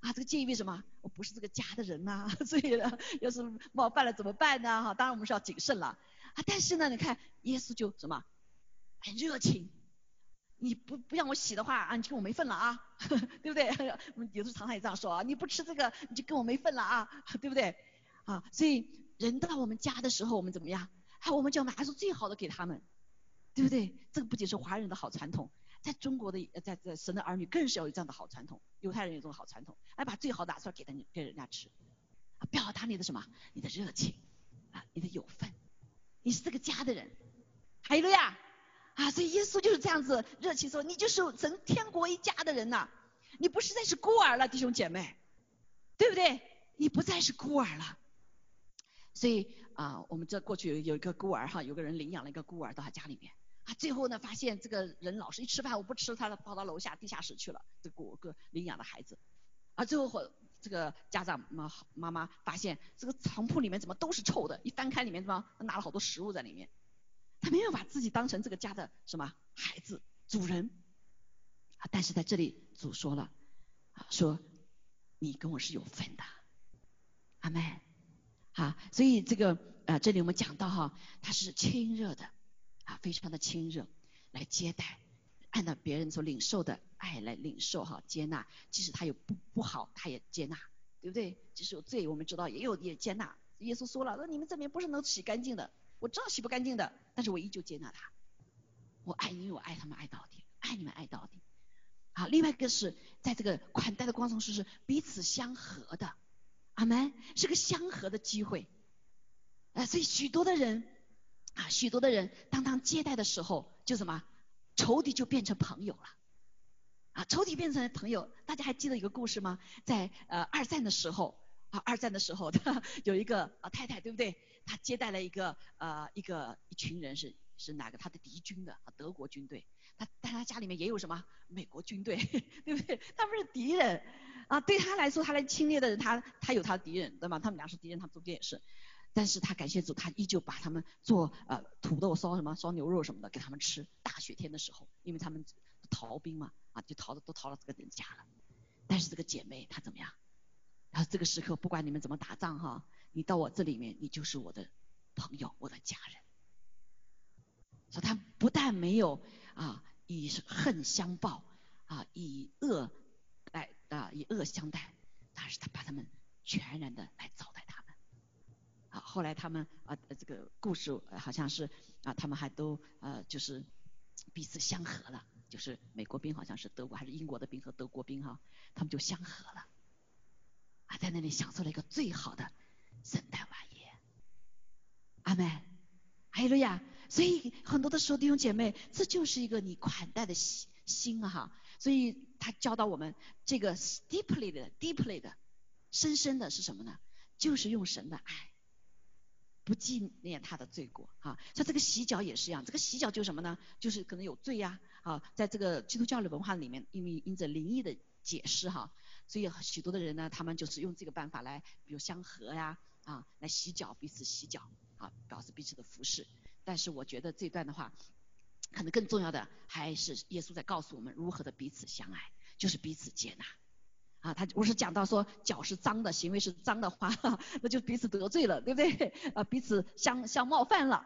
啊，这个介意为什么？我不是这个家的人呐，所以呢，要是冒犯了怎么办呢？哈，当然我们是要谨慎了。啊，但是呢，你看耶稣就什么，很热情。你不不让我洗的话啊，你就跟我没份了啊，对不对？有时候常常也这样说啊，你不吃这个你就跟我没份了啊，对不对？啊，所以人到我们家的时候，我们怎么样？哎，我们就要拿出最好的给他们，对不对？这个不仅是华人的好传统，在中国的在在神的儿女更是要有这样的好传统，犹太人有这种好传统，哎，把最好拿出来给他给人家吃，表达你的什么？你的热情啊，你的有份，你是这个家的人，还有了呀。啊，所以耶稣就是这样子热情说：“你就是神天国一家的人呐，你不是再是孤儿了，弟兄姐妹，对不对？你不再是孤儿了。”所以啊，我们这过去有有一个孤儿哈，有个人领养了一个孤儿到他家里面最后呢发现这个人老是一吃饭我不吃，他跑到楼下地下室去了，这个个领养的孩子。啊，最后这个家长妈妈妈发现这个床铺里面怎么都是臭的，一翻开里面怎么拿了好多食物在里面。他没有把自己当成这个家的什么孩子、主人。啊，但是在这里主说了啊，说你跟我是有份的，阿妹，啊，所以这个呃，这里我们讲到哈，他是亲热的啊，非常的亲热来接待，按照别人所领受的爱来领受哈，接纳，即使他有不不好，他也接纳，对不对？即使有罪，我们知道也有也接纳。耶稣说了，说你们这边不是能洗干净的。我知道洗不干净的，但是我依旧接纳他。我爱，因为我爱他们爱到底，爱你们爱到底。好，另外一个是在这个款待的过程中是彼此相合的，阿门，是个相合的机会。啊，所以许多的人啊，许多的人当当接待的时候，就什么仇敌就变成朋友了。啊，仇敌变成朋友，大家还记得一个故事吗？在呃二战的时候啊，二战的时候，他有一个啊太太，对不对？他接待了一个呃一个一群人是是哪个他的敌军的啊德国军队，他但他家里面也有什么美国军队，对不对？他不是敌人啊，对他来说他来侵略的人他他有他的敌人对吗？他们俩是敌人，他们中间也是，但是他感谢主，他依旧把他们做呃土豆烧什么烧牛肉什么的给他们吃，大雪天的时候，因为他们逃兵嘛啊就逃的都逃到这个人家了，但是这个姐妹她怎么样？然后这个时刻不管你们怎么打仗哈。你到我这里面，你就是我的朋友，我的家人。说他不但没有啊以恨相报啊以恶来啊以恶相待，但是他把他们全然的来招待。啊，后来他们啊这个故事好像是啊他们还都呃就是彼此相合了，就是美国兵好像是德国还是英国的兵和德国兵哈，他们就相合了。啊，在那里享受了一个最好的圣诞晚宴，阿门，哈利路亚。所以很多的时候，弟兄姐妹，这就是一个你款待的心心啊哈。所以他教导我们这个 deeply 的 deeply 的深深的是什么呢？就是用神的爱，不纪念他的罪过啊。像这个洗脚也是一样，这个洗脚就是什么呢？就是可能有罪呀啊，在这个基督教的文化里面，因为因着灵异的解释哈。所以许多的人呢，他们就是用这个办法来，比如相合呀，啊，来洗脚，彼此洗脚，啊，表示彼此的服侍。但是我觉得这段的话，可能更重要的还是耶稣在告诉我们如何的彼此相爱，就是彼此接纳。啊，他我是讲到说脚是脏的，行为是脏的话，那就彼此得罪了，对不对？啊，彼此相相冒犯了。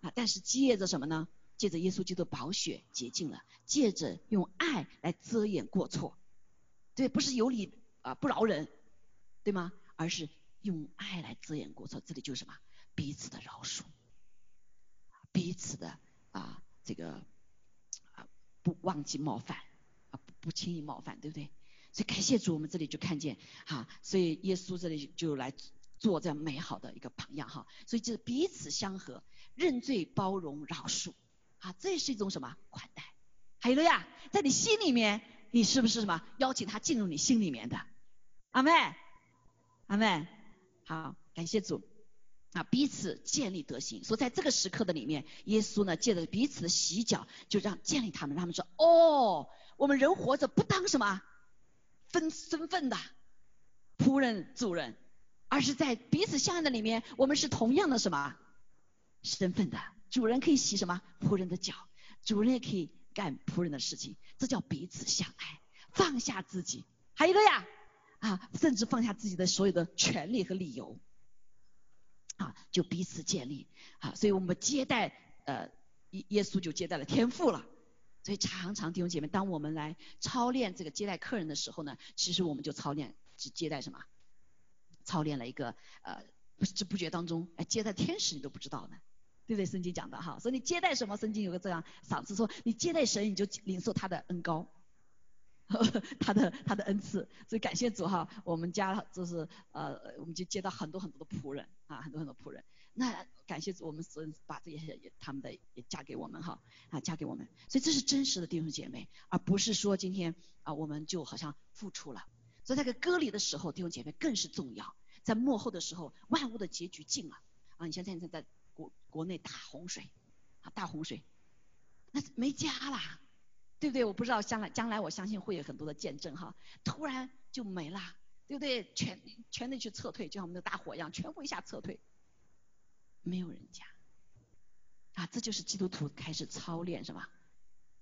啊，但是借着什么呢？借着耶稣基督宝血洁净了，借着用爱来遮掩过错。对，不是有理啊不饶人，对吗？而是用爱来遮掩过错，这里就是什么？彼此的饶恕，彼此的啊这个啊不忘记冒犯啊不不轻易冒犯，对不对？所以感谢主，我们这里就看见哈，所以耶稣这里就来做这样美好的一个榜样哈，所以就是彼此相合，认罪包容饶恕啊，这是一种什么款待？还有了呀，在你心里面。你是不是什么邀请他进入你心里面的？阿妹，阿妹，好，感谢主啊，彼此建立德行。所以在这个时刻的里面，耶稣呢借着彼此的洗脚，就让建立他们，他们说：哦，我们人活着不当什么分身份的仆人、主人，而是在彼此相爱的里面，我们是同样的什么身份的。主人可以洗什么仆人的脚，主人也可以。干仆人的事情，这叫彼此相爱，放下自己，还有一个呀，啊，甚至放下自己的所有的权利和理由，啊，就彼此建立，啊，所以我们接待呃耶耶稣就接待了天父了，所以常常弟兄姐妹，当我们来操练这个接待客人的时候呢，其实我们就操练只接待什么，操练了一个呃不知不觉当中，哎，接待天使你都不知道呢。对不对？圣经讲的哈，所以你接待什么？圣经有个这样赏赐说，你接待神，你就领受他的恩高，他的他的恩赐。所以感谢主哈，我们家就是呃，我们就接到很多很多的仆人啊，很多很多仆人。那感谢，我们神把这些他们的也嫁给我们哈啊，嫁给我们。所以这是真实的弟兄姐妹，而不是说今天啊，我们就好像付出了。所以在个割礼的时候，弟兄姐妹更是重要。在幕后的时候，万物的结局尽了啊！你像现在在。国国内大洪水，啊大洪水，那没家啦，对不对？我不知道将来将来我相信会有很多的见证哈，突然就没了，对不对？全全得去撤退，就像我们的大火一样，全部一下撤退，没有人家，啊这就是基督徒开始操练什么？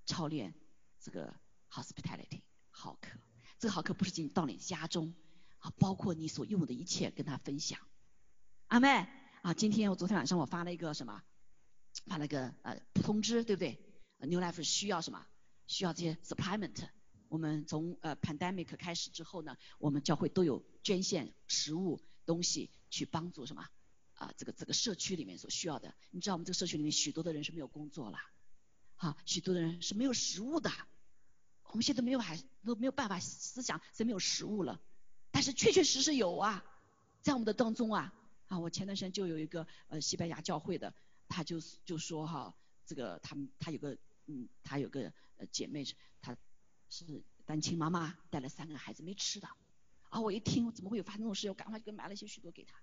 操练这个 hospitality 好客，这个好客不是仅到你家中啊，包括你所用的一切跟他分享，阿妹。啊，今天我昨天晚上我发了一个什么，发了个呃通知，对不对？New Life 需要什么？需要这些 supplement。我们从呃 pandemic 开始之后呢，我们教会都有捐献食物东西去帮助什么啊这个这个社区里面所需要的。你知道我们这个社区里面许多的人是没有工作了，啊，许多的人是没有食物的。我们现在没有还都没有办法思想谁没有食物了，但是确确实实有啊，在我们的当中啊。啊，我前段时间就有一个呃西班牙教会的，他就就说哈，这个他们他有个嗯，他有个呃姐妹是，她是单亲妈妈，带了三个孩子没吃的，啊，我一听怎么会有发生这种事，我赶快就买了一些许多给他，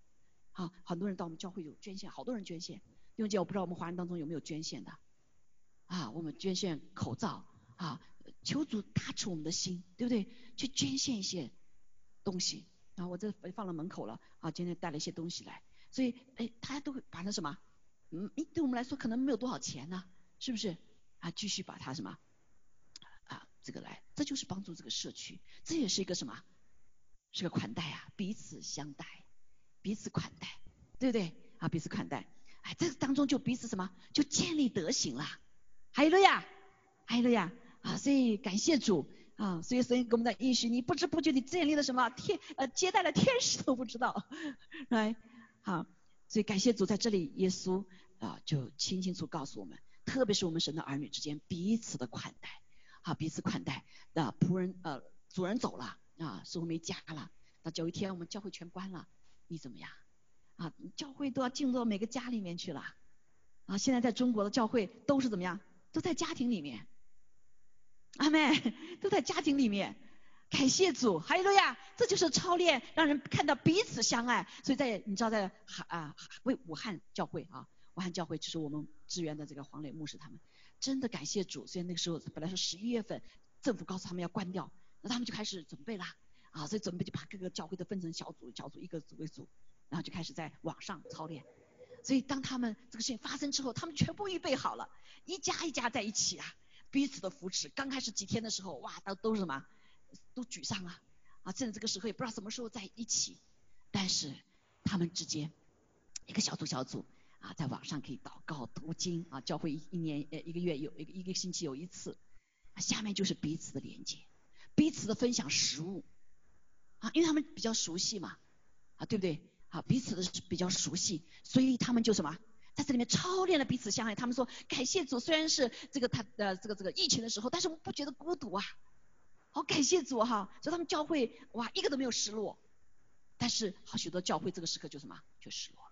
好，很多人到我们教会有捐献，好多人捐献，因为姐我不知道我们华人当中有没有捐献的，啊，我们捐献口罩啊，求主打出我们的心，对不对？去捐献一些东西。啊，我这放了门口了啊，今天带了一些东西来，所以哎，大家都会把那什么，嗯，对我们来说可能没有多少钱呢，是不是？啊，继续把它什么，啊，这个来，这就是帮助这个社区，这也是一个什么？是个款待啊，彼此相待，彼此款待，对不对？啊，彼此款待，哎，这当中就彼此什么？就建立德行了，还有了呀，还有了呀啊！所以感谢主。啊！所以神给我们的应许，你不知不觉你建立了什么？天呃接待了天使都不知道，来 好，所以感谢主在这里，耶稣啊就清清楚告诉我们，特别是我们神的儿女之间彼此的款待，好彼此款待。啊仆人呃主人走了啊，似乎没家了，那有一天我们教会全关了，你怎么样？啊教会都要进入到每个家里面去了啊！现在在中国的教会都是怎么样？都在家庭里面，阿妹都在家庭里面，感谢主，哈利路亚，这就是操练，让人看到彼此相爱。所以在你知道在啊为武汉教会啊，武汉教会就是我们支援的这个黄磊牧师他们，真的感谢主。所以那个时候本来是十一月份，政府告诉他们要关掉，那他们就开始准备啦，啊，所以准备就把各个教会都分成小组，小组一个组为组，然后就开始在网上操练。所以当他们这个事情发生之后，他们全部预备好了。一家一家在一起啊，彼此的扶持。刚开始几天的时候，哇，都都是什么，都沮丧啊，啊，现在这个时候也不知道什么时候在一起。但是他们之间一个小组小组啊，在网上可以祷告读经啊，教会一一年呃一个月有一个一个星期有一次。下面就是彼此的连接，彼此的分享食物啊，因为他们比较熟悉嘛，啊，对不对？啊，彼此的比较熟悉，所以他们就什么？在这里面操练了彼此相爱，他们说感谢主，虽然是这个他呃这个这个疫情的时候，但是我们不觉得孤独啊，好感谢主哈，所以他们教会哇一个都没有失落，但是好许多教会这个时刻就什么就失落了，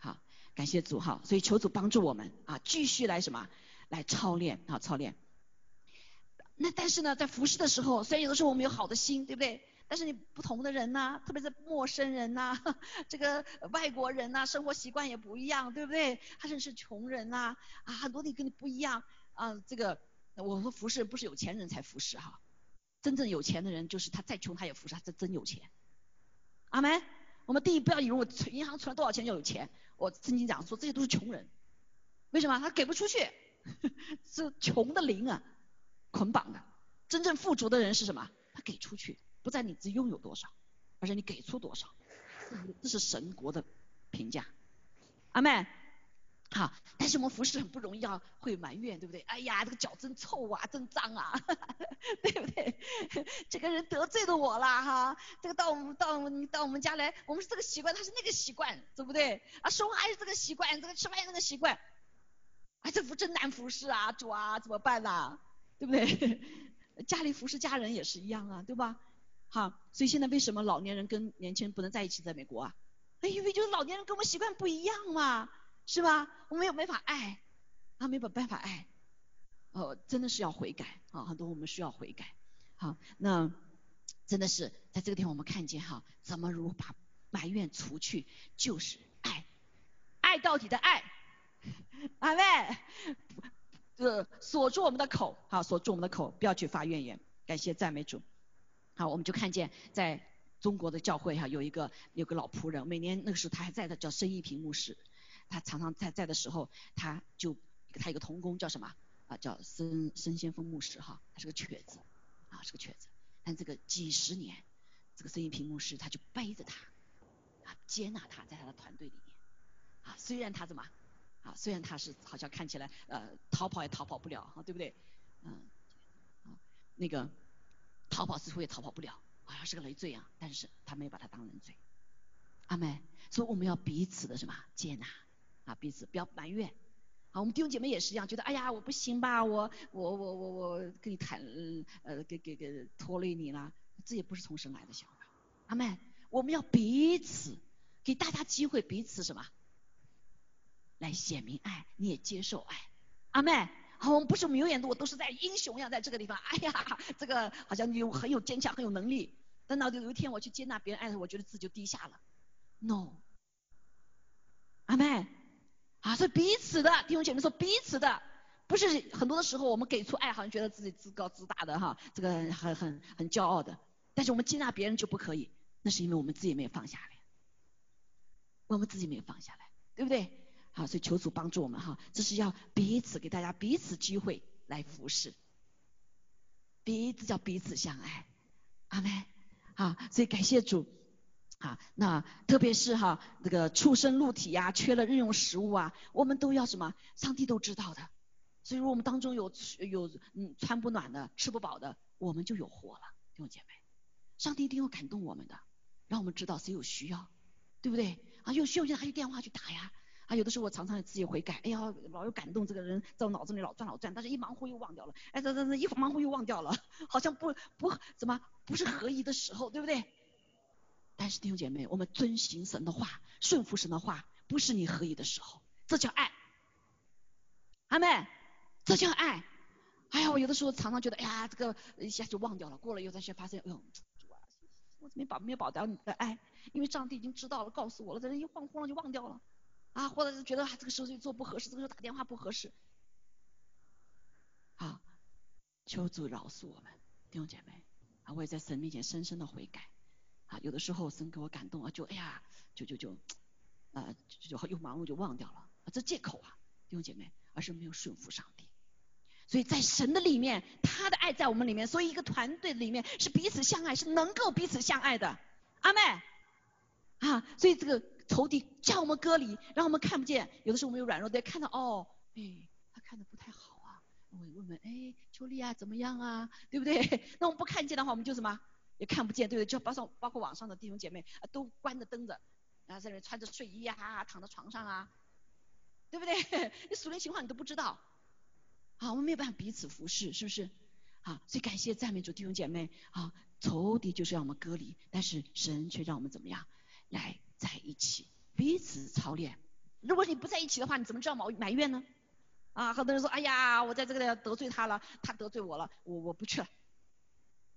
好感谢主哈，所以求主帮助我们啊继续来什么来操练啊操练，那但是呢在服侍的时候，虽然有的时候我们有好的心，对不对？但是你不同的人呐，特别是陌生人呐，这个外国人呐，生活习惯也不一样，对不对？他认识穷人呐，啊，很多你跟你不一样啊。这个我说服侍不是有钱人才服侍哈，真正有钱的人就是他再穷他也服侍，他真真有钱。阿门。我们第一不要以为我存银行存了多少钱就有钱，我曾经讲说这些都是穷人，为什么？他给不出去，是穷的灵啊，捆绑的。真正富足的人是什么？他给出去。不在你自拥有多少，而是你给出多少，这是神国的评价。阿妹，好，但是我们服侍很不容易啊，会埋怨，对不对？哎呀，这个脚真臭啊，真脏啊，对不对？这个人得罪了我了哈，这个到我们到你到我们家来，我们是这个习惯，他是那个习惯，对不对？啊，说话是这个习惯，这个吃饭那个习惯，啊，这服真难服侍啊，主啊，怎么办呐？对不对？家里服侍家人也是一样啊，对吧？好，所以现在为什么老年人跟年轻人不能在一起？在美国啊，哎，因为就是老年人跟我们习惯不一样嘛，是吧？我们有没法爱，啊，没办法爱，哦，真的是要悔改啊，很多我们需要悔改。好，那真的是在这个地方我们看见哈，怎么如把埋怨除去，就是爱，爱到底的爱，阿妹，呃，锁住我们的口，好，锁住我们的口，不要去发怨言。感谢赞美主。好，我们就看见在中国的教会哈，有一个有个老仆人，每年那个时候他还在的，叫申一平牧师。他常常在在的时候，他就他有个童工叫什么啊？叫申申先锋牧师哈，他是个瘸子啊，是个瘸子。但这个几十年，这个申一平牧师他就背着他啊，接纳他在他的团队里面啊。虽然他怎么啊？虽然他是好像看起来呃逃跑也逃跑不了哈，对不对？嗯，啊那个。逃跑似乎也逃跑不了，好像是个累赘啊！但是他没有把他当人罪。阿妹，所以我们要彼此的什么接纳啊？彼此不要埋怨。啊，我们弟兄姐妹也是一样，觉得哎呀我不行吧，我我我我我跟你谈呃给给给拖累你了，这也不是从神来的想法。阿妹，我们要彼此给大家机会，彼此什么来显明爱，你也接受爱。阿妹。我们不是永远的，我都是在英雄一样在这个地方。哎呀，这个好像有很有坚强，很有能力。等到有一天我去接纳别人爱的时候，我觉得自己就低下了。No，阿妹，啊，是彼此的弟兄姐妹说彼此的，不是很多的时候我们给出爱，好像觉得自己自高自大的哈，这个很很很骄傲的。但是我们接纳别人就不可以，那是因为我们自己没有放下来，我们自己没有放下来，对不对？好，所以求主帮助我们哈，这是要彼此给大家彼此机会来服侍，彼此叫彼此相爱，阿门。好，所以感谢主，啊，那特别是哈这个畜生露体呀，缺了日用食物啊，我们都要什么？上帝都知道的，所以说我们当中有有嗯穿不暖的、吃不饱的，我们就有活了，弟兄姐妹。上帝一定会感动我们的，让我们知道谁有需要，对不对？啊，有需要就拿起电话去打呀。啊，有的时候我常常自己悔改，哎呀，老有感动，这个人在我脑子里老转老转，但是一忙活又忘掉了。哎，这这这一忙活又忘掉了，好像不不怎么不是合宜的时候，对不对？但是弟兄姐妹，我们遵行神的话，顺服神的话，不是你合宜的时候，这叫爱。阿妹，这叫爱。哎呀，我有的时候常常觉得，哎呀，这个一下就忘掉了，过了以后才发现，哎呦，我怎么没保没有保到你的爱？因为上帝已经知道了，告诉我了，这人一晃晃就忘掉了。啊，或者是觉得啊这个时候去做不合适，这个时候打电话不合适。好，求主饶恕我们弟兄姐妹啊，我也在神面前深深的悔改。啊，有的时候神给我感动啊，就哎呀，就就就啊，就就又忙碌就忘掉了，啊，这借口啊，弟兄姐妹，而是没有顺服上帝。所以在神的里面，他的爱在我们里面，所以一个团队里面是彼此相爱，是能够彼此相爱的。阿妹啊，所以这个。仇敌将我们隔离，让我们看不见。有的时候我们有软弱，得看到哦，哎，他看的不太好啊。我问问，哎，秋丽啊，怎么样啊？对不对？那我们不看见的话，我们就什么也看不见，对不对？就包括包括网上的弟兄姐妹，都关着灯着，然后在那穿着睡衣啊，躺在床上啊，对不对？你属灵情况你都不知道，好，我们没有办法彼此服侍，是不是？好，所以感谢赞美主弟兄姐妹啊，仇敌就是让我们隔离，但是神却让我们怎么样来？在一起，彼此操练。如果你不在一起的话，你怎么知道埋埋怨呢？啊，很多人说，哎呀，我在这个地方得罪他了，他得罪我了，我我不去了。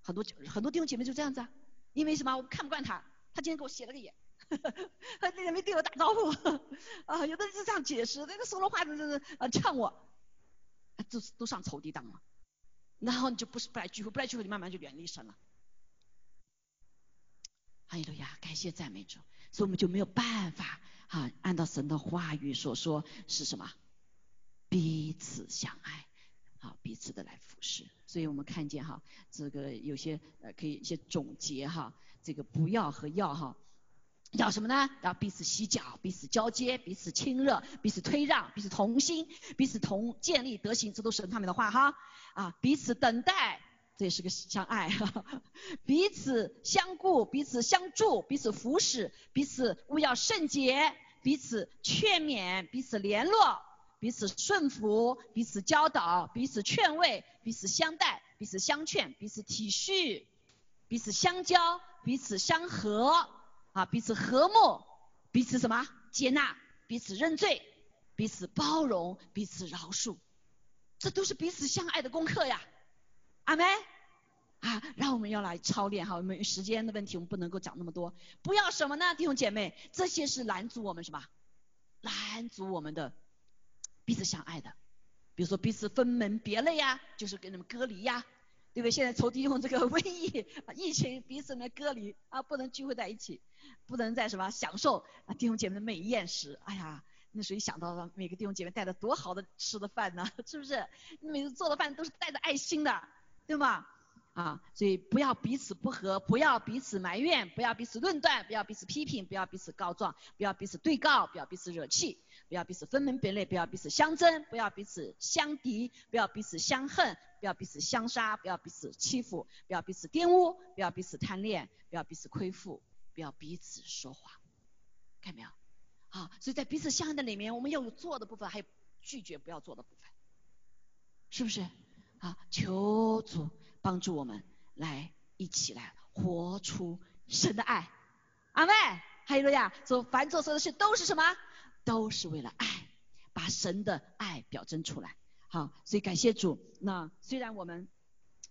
很多很多弟兄姐妹就这样子啊，因为什么？我看不惯他，他今天给我写了个眼，他今天没对我打招呼 啊。有的人是这样解释，那个说了话都是啊呛我，都都上仇敌当了。然后你就不是不来聚会，不来聚会，你慢慢就远离神了。哈利路亚，感谢赞美主。所以我们就没有办法哈，按照神的话语所说是什么？彼此相爱，好彼此的来服侍。所以我们看见哈，这个有些呃可以一些总结哈，这个不要和要哈，要什么呢？要彼此洗脚，彼此交接，彼此亲热，彼此推让，彼此同心，彼此同建立德行，这都是神他们的话哈啊，彼此等待。这也是个相爱，彼此相顾，彼此相助，彼此扶持，彼此勿要圣洁，彼此劝勉，彼此联络，彼此顺服，彼此教导，彼此劝慰，彼此相待，彼此相劝，彼此体恤，彼此相交，彼此相和，啊，彼此和睦，彼此什么接纳，彼此认罪，彼此包容，彼此饶恕，这都是彼此相爱的功课呀。阿妹，啊，让我们要来操练哈，我们时间的问题，我们不能够讲那么多。不要什么呢，弟兄姐妹，这些是拦阻我们什么？拦阻我们的彼此相爱的。比如说彼此分门别类呀，就是跟你们隔离呀，对不对？现在仇敌用这个瘟疫、疫情彼此呢隔离啊，不能聚会在一起，不能在什么享受啊弟兄姐妹的美宴时，哎呀。那谁想到了每个弟兄姐妹带的多好的吃的饭呢？是不是？每次做的饭都是带着爱心的。对吗？啊，所以不要彼此不和，不要彼此埋怨，不要彼此论断，不要彼此批评，不要彼此告状，不要彼此对告，不要彼此惹气，不要彼此分门别类，不要彼此相争，不要彼此相敌，不要彼此相恨，不要彼此相杀，不要彼此欺负，不要彼此玷污，不要彼此贪恋，不要彼此亏负，不要彼此说谎，看到没有？啊，所以在彼此相爱的里面，我们要有做的部分，还有拒绝不要做的部分，是不是？啊，求主帮助我们来一起来活出神的爱，阿妹，还有路亚，做凡做所有的事都是什么？都是为了爱，把神的爱表征出来。好，所以感谢主。那虽然我们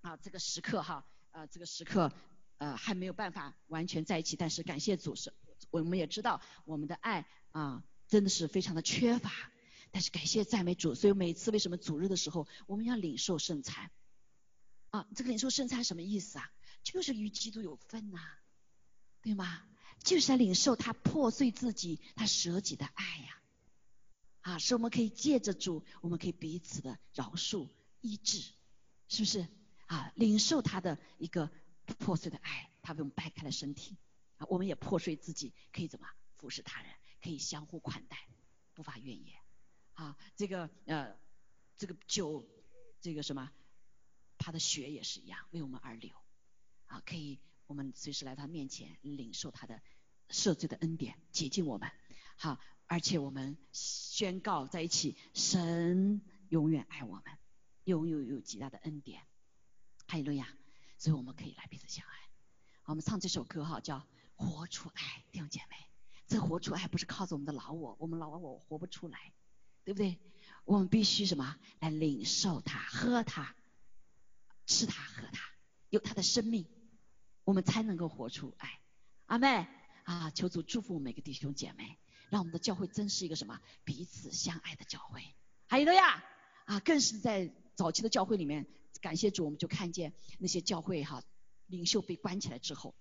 啊这个时刻哈，呃这个时刻呃还没有办法完全在一起，但是感谢主是，我们也知道我们的爱啊真的是非常的缺乏。但是感谢赞美主，所以每次为什么主日的时候我们要领受圣餐啊？这个领受圣餐什么意思啊？就是与基督有份呐，对吗？就是要领受他破碎自己、他舍己的爱呀，啊，使我们可以借着主，我们可以彼此的饶恕、医治，是不是？啊，领受他的一个破碎的爱，他为我们掰开了身体，啊，我们也破碎自己，可以怎么服侍他人，可以相互款待，不发怨言。啊，这个呃这个酒，这个什么，他的血也是一样为我们而流，啊，可以我们随时来他面前领受他的赦罪的恩典，洁净我们，好，而且我们宣告在一起，神永远爱我们，拥有有极大的恩典，哈利路亚，所以我们可以来彼此相爱。我们唱这首歌哈，叫活出爱，弟兄姐妹，这活出爱不是靠着我们的老我，我们老我活不出来，对不对？我们必须什么来领受它、喝它、吃它、喝它，有它的生命，我们才能够活出爱。阿妹啊，求主祝福每个弟兄姐妹，让我们的教会真是一个什么彼此相爱的教会。还有的呀啊，更是在早期的教会里面，感谢主，我们就看见那些教会哈领袖被关起来之后，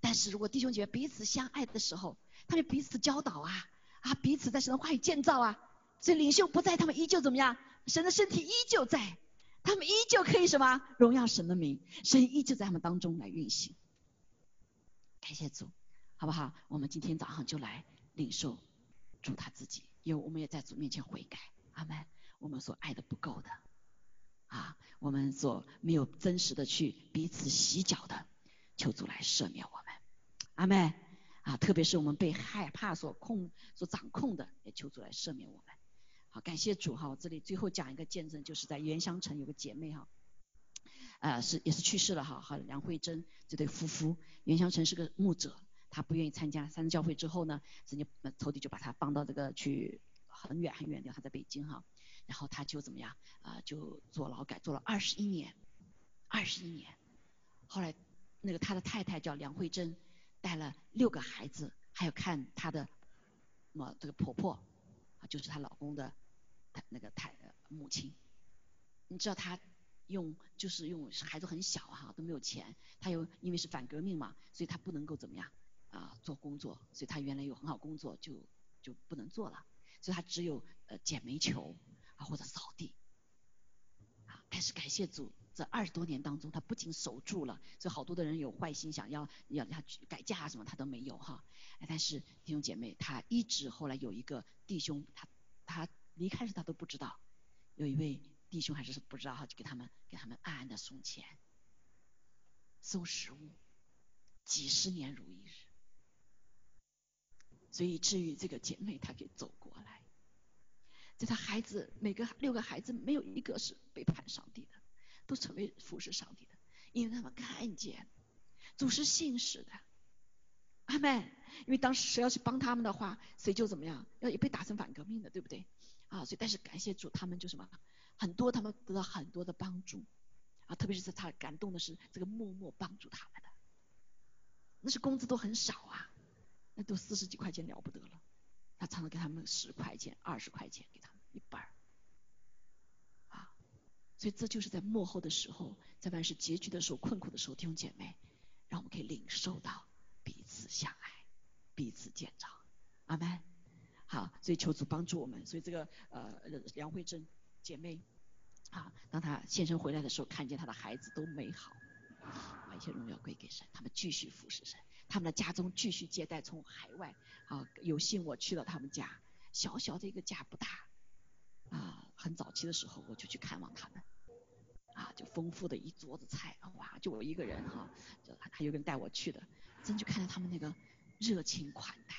但是如果弟兄姐妹彼此相爱的时候，他们彼此教导啊啊，彼此在神的话语建造啊。所以领袖不在，他们依旧怎么样？神的身体依旧在，他们依旧可以什么荣耀神的名？神依旧在他们当中来运行。感谢主，好不好？我们今天早上就来领受主他自己，因为我们也在主面前悔改。阿门。我们所爱的不够的啊，我们所没有真实的去彼此洗脚的，求主来赦免我们。阿门。啊，特别是我们被害怕所控、所掌控的，也求主来赦免我们。好，感谢主哈！我这里最后讲一个见证，就是在元香城有个姐妹哈，呃，是也是去世了哈，和梁慧珍这对夫妇。元香城是个牧者，他不愿意参加三教会之后呢，人家头弟就把他放到这个去很远很远的，他在北京哈，然后他就怎么样啊，就坐劳改，坐了二十一年，二十一年。后来那个他的太太叫梁慧珍，带了六个孩子，还有看他的么这个婆婆，就是她老公的。他那个太母亲，你知道她用就是用孩子很小哈都没有钱，她又因为是反革命嘛，所以她不能够怎么样啊做工作，所以她原来有很好工作就就不能做了，所以她只有呃捡煤球啊或者扫地。但是感谢主，这二十多年当中他不仅守住了，所以好多的人有坏心想要要他改嫁什么他都没有哈。但是弟兄姐妹他一直后来有一个弟兄他他。离开时他都不知道，有一位弟兄还是不知道哈，就给他们给他们暗暗的送钱，送食物，几十年如一日，所以至于这个姐妹她给走过来，在他孩子每个六个孩子没有一个是背叛上帝的，都成为服侍上帝的，因为他们看见主是信使的，阿门，因为当时谁要去帮他们的话，谁就怎么样，要也被打成反革命的，对不对？啊，所以但是感谢主，他们就什么，很多他们得到很多的帮助，啊，特别是在他感动的是这个默默帮助他们的，那是工资都很少啊，那都四十几块钱了不得了，他常常给他们十块钱、二十块钱给他一半儿，啊，所以这就是在幕后的时候，在万事结局的时候、困苦的时候，弟兄姐妹，让我们可以领受到彼此相爱、彼此建造，阿门。好，所以求主帮助我们。所以这个呃梁慧珍姐妹，啊，当她现身回来的时候，看见她的孩子都美好，把一切荣耀归给神，他们继续服侍神，他们的家中继续接待从海外啊，有幸我去了他们家，小小的一个家不大，啊，很早期的时候我就去看望他们，啊，就丰富的一桌子菜，哇，就我一个人哈，就还有个人带我去的，真就看到他们那个热情款待。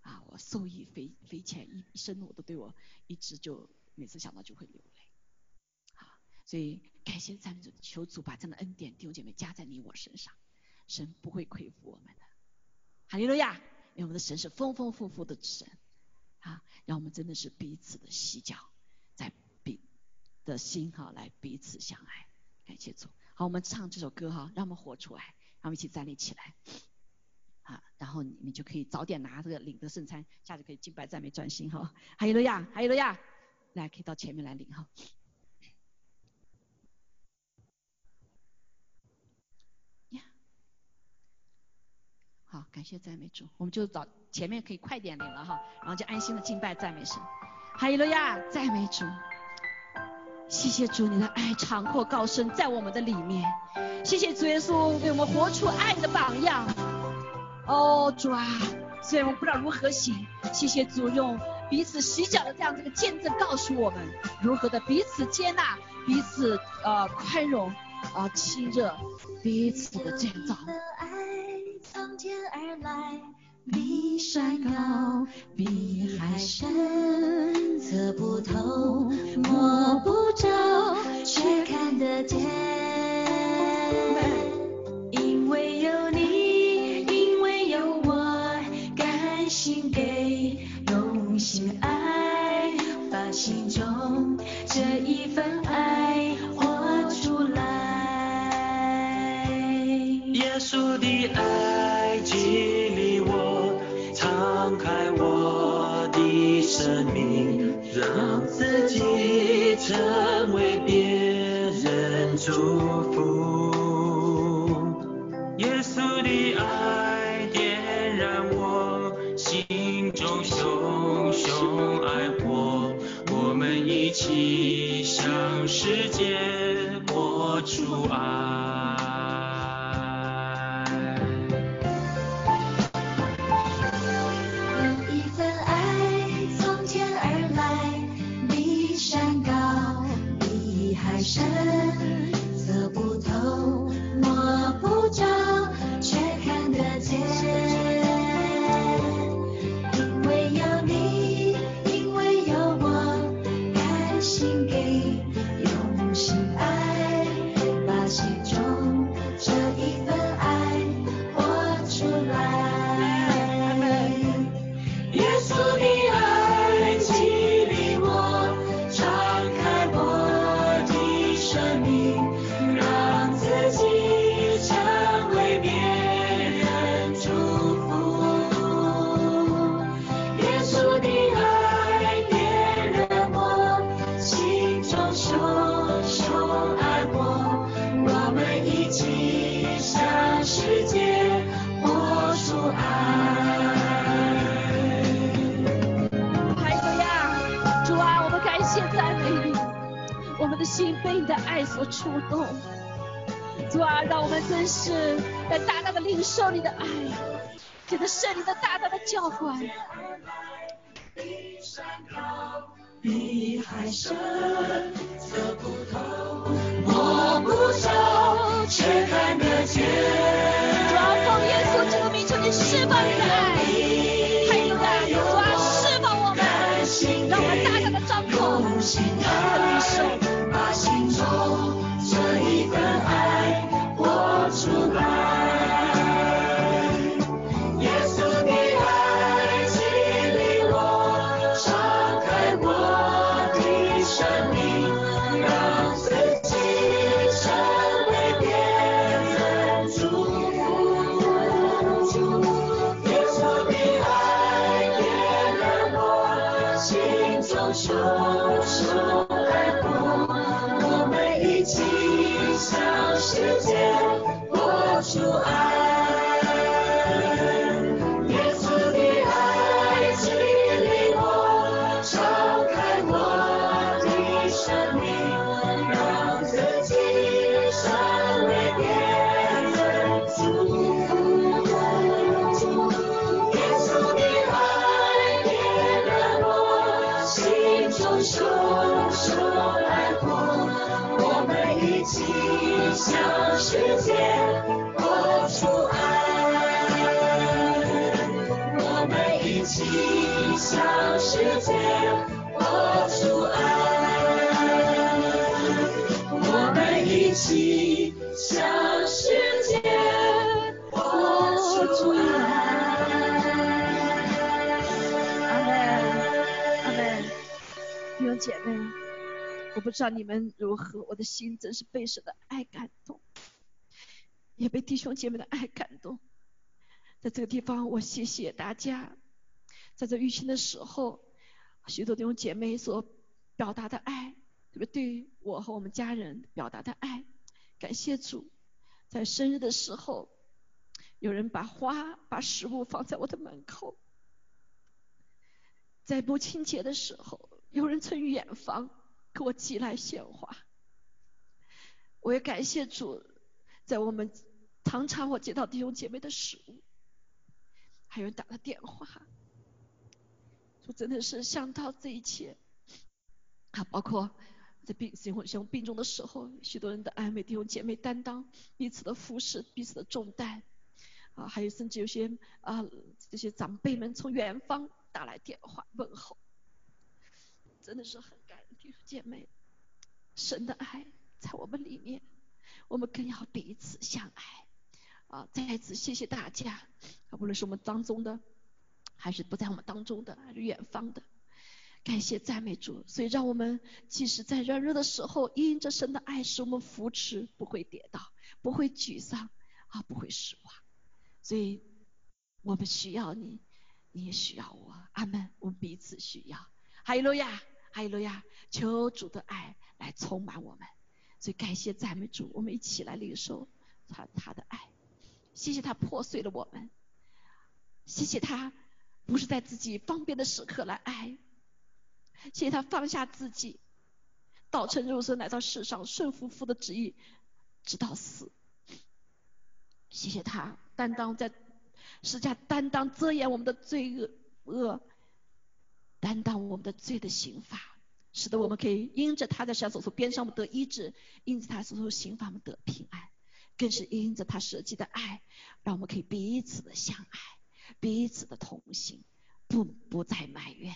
啊，我受益匪匪浅，一生我都对我一直就每次想到就会流泪，啊，所以感谢赞美主，求主把这样的恩典弟兄姐妹加在你我身上，神不会亏负我们的，哈利路亚，因为我们的神是丰丰富富的神，啊，让我们真的是彼此的洗脚，在彼的心哈来彼此相爱，感谢主，好，我们唱这首歌哈，让我们活出来，让我们一起站立起来。啊，然后你们就可以早点拿这个领的圣餐，下次可以敬拜赞美专心哈。还有了呀，还有了呀，来可以到前面来领哈。好，感谢赞美主，我们就找前面可以快点领了哈，然后就安心的敬拜赞美神。还有了呀，赞美主，谢谢主你的爱长阔高深在我们的里面，谢谢主耶稣为我们活出爱的榜样。哦，主啊，虽然我不知道如何行，谢谢主用彼此洗脚的这样这个见证，告诉我们如何的彼此接纳，彼此呃宽容啊亲热，彼此的建造。从天而来比山高，比海深，测不透，摸不着，却看得见。因为有你，因为有我，甘心给，用心爱，成为别人祝福。耶稣的爱点燃我心中熊熊爱火，我们一起向世界播出爱。我出来我们一起向世界活出来阿妹阿妹弟兄姐妹，我不知道你们如何，我的心真是被神的爱感动，也被弟兄姐妹的爱感动。在这个地方，我谢谢大家，在这疫情的时候，许多弟兄姐妹所表达的爱，对不对？对我和我们家人表达的爱，感谢主。在生日的时候，有人把花、把食物放在我的门口。在母亲节的时候，有人从远方给我寄来鲜花。我也感谢主，在我们常常我接到弟兄姐妹的食物，还有人打了电话，主真的是想到这一切，啊，包括在病生活生病中的时候，许多人的安慰，弟兄姐妹担当彼此的服侍，彼此的重担，啊，还有甚至有些啊这些长辈们从远方打来电话问候，真的是很感恩弟兄姐妹，神的爱在我们里面，我们更要彼此相爱，啊，再一次谢谢大家，啊，无论是我们当中的。还是不在我们当中的，还是远方的，感谢赞美主。所以让我们即使在软弱的时候，因着神的爱使我们扶持，不会跌倒，不会沮丧，啊，不会失望。所以我们需要你，你也需要我。阿门。我们彼此需要。哈利路亚，哈利路亚。求主的爱来充满我们。所以感谢赞美主，我们一起来领受他他的爱。谢谢他破碎了我们，谢谢他。不是在自己方便的时刻来爱，谢谢他放下自己，道成肉身来到世上，顺服父的旨意，直到死。谢谢他担当在施加担当遮掩我们的罪恶恶，担当我们的罪的刑罚，使得我们可以因着他在上所说边上我们得医治，因着他所说刑罚我们得平安，更是因着他舍己的爱，让我们可以彼此的相爱。彼此的同行，不不再埋怨，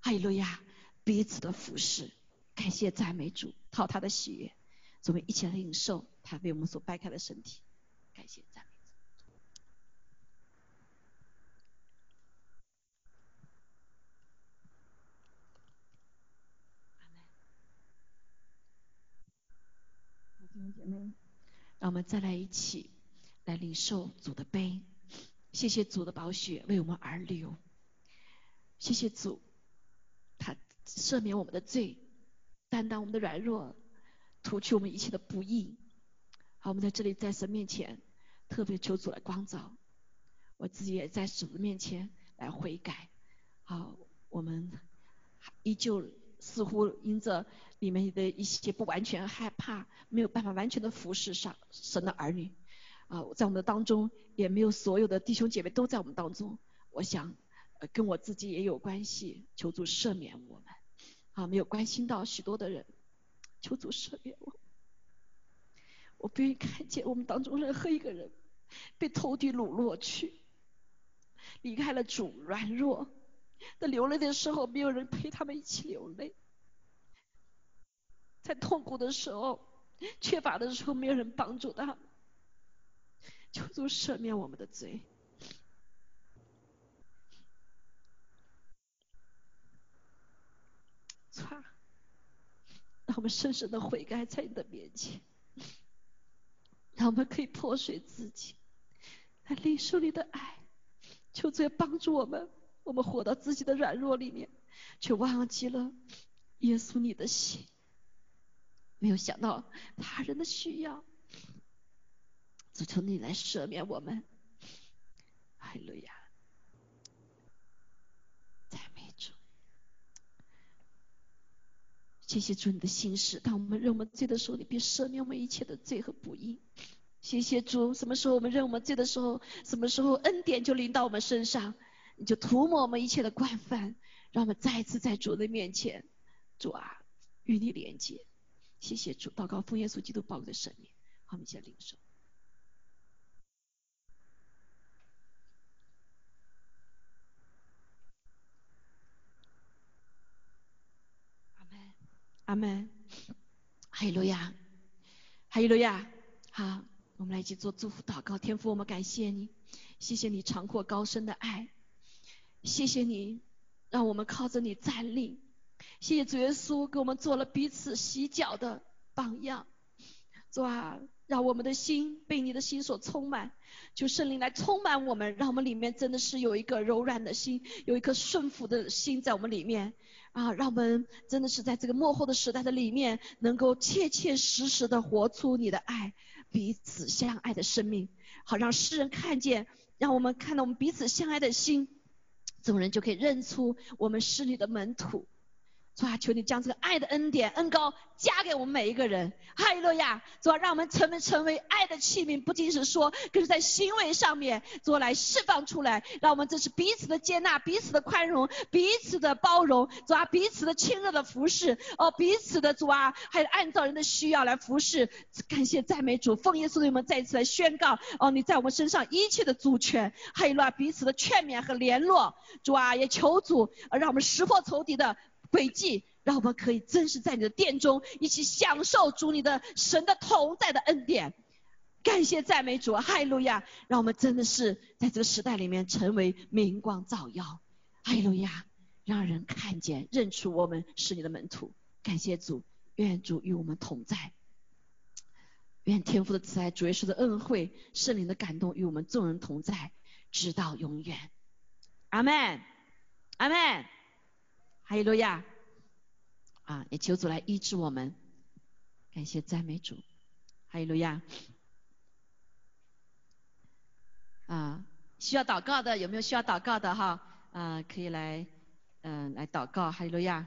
哈利路亚，彼此的服侍，感谢赞美主，讨他的喜悦，我们一起来领受他为我们所掰开的身体，感谢赞美主。弟兄姐妹，让我们再来一起来领受主的杯。谢谢主的宝血为我们而流，谢谢主，他赦免我们的罪，担当我们的软弱，除去我们一切的不义。好，我们在这里在神面前特别求主来光照，我自己也在主的面前来悔改。好，我们依旧似乎因着里面的一些不完全、害怕，没有办法完全的服侍上神的儿女。啊，在我们的当中也没有所有的弟兄姐妹都在我们当中，我想跟我自己也有关系，求主赦免我们，啊没有关心到许多的人，求主赦免我，我不愿意看见我们当中任何一个人被投地掳落去，离开了主软弱，在流泪的时候没有人陪他们一起流泪，在痛苦的时候缺乏的时候没有人帮助他们。求主赦免我们的罪，错，让我们深深的悔改在你的面前，让我们可以破碎自己，来领受你的爱。求主帮助我们，我们活到自己的软弱里面，却忘记了耶稣你的心，没有想到他人的需要。求你来赦免我们，哈利路亚，赞美主，谢谢主你的心事。当我们认我们罪的时候，你便赦免我们一切的罪和不义。谢谢主，什么时候我们认我们罪的时候，什么时候恩典就临到我们身上，你就涂抹我们一切的惯犯，让我们再一次在主的面前，主啊，与你连接。谢谢主，祷告奉耶稣基督宝贵的圣名，好，我们一起领受。阿门，哈利路亚，哈利路亚。好，我们来一起做祝福祷告。天父，我们感谢你，谢谢你长阔高深的爱，谢谢你让我们靠着你站立，谢谢主耶稣给我们做了彼此洗脚的榜样。主啊，让我们的心被你的心所充满，求圣灵来充满我们，让我们里面真的是有一个柔软的心，有一颗顺服的心在我们里面。啊，让我们真的是在这个幕后的时代的里面，能够切切实实的活出你的爱，彼此相爱的生命，好让世人看见，让我们看到我们彼此相爱的心，众人就可以认出我们是你的门徒。主啊，求你将这个爱的恩典、恩高加给我们每一个人。哈利路亚！主啊，让我们成为成为爱的器皿，不仅是说，更是在行为上面做来释放出来。让我们这是彼此的接纳、彼此的宽容、彼此的包容，主啊，彼此的亲热的服侍，哦，彼此的主啊，还有按照人的需要来服侍。感谢赞美主，奉耶稣的名再次来宣告，哦，你在我们身上一切的主权，还有了彼此的劝勉和联络。主啊，也求主，让我们识破仇敌的。轨迹，让我们可以真实在你的殿中一起享受主你的神的同在的恩典。感谢赞美主，哈利路亚！让我们真的是在这个时代里面成为明光照耀，哈利路亚！让人看见认出我们是你的门徒。感谢主，愿主与我们同在，愿天父的慈爱、主耶稣的恩惠、圣灵的感动与我们众人同在，直到永远。阿门，阿门。哈利路亚！啊，也求主来医治我们，感谢赞美主，哈利路亚！啊，需要祷告的有没有需要祷告的哈？啊，可以来，嗯，来祷告，哈利路亚！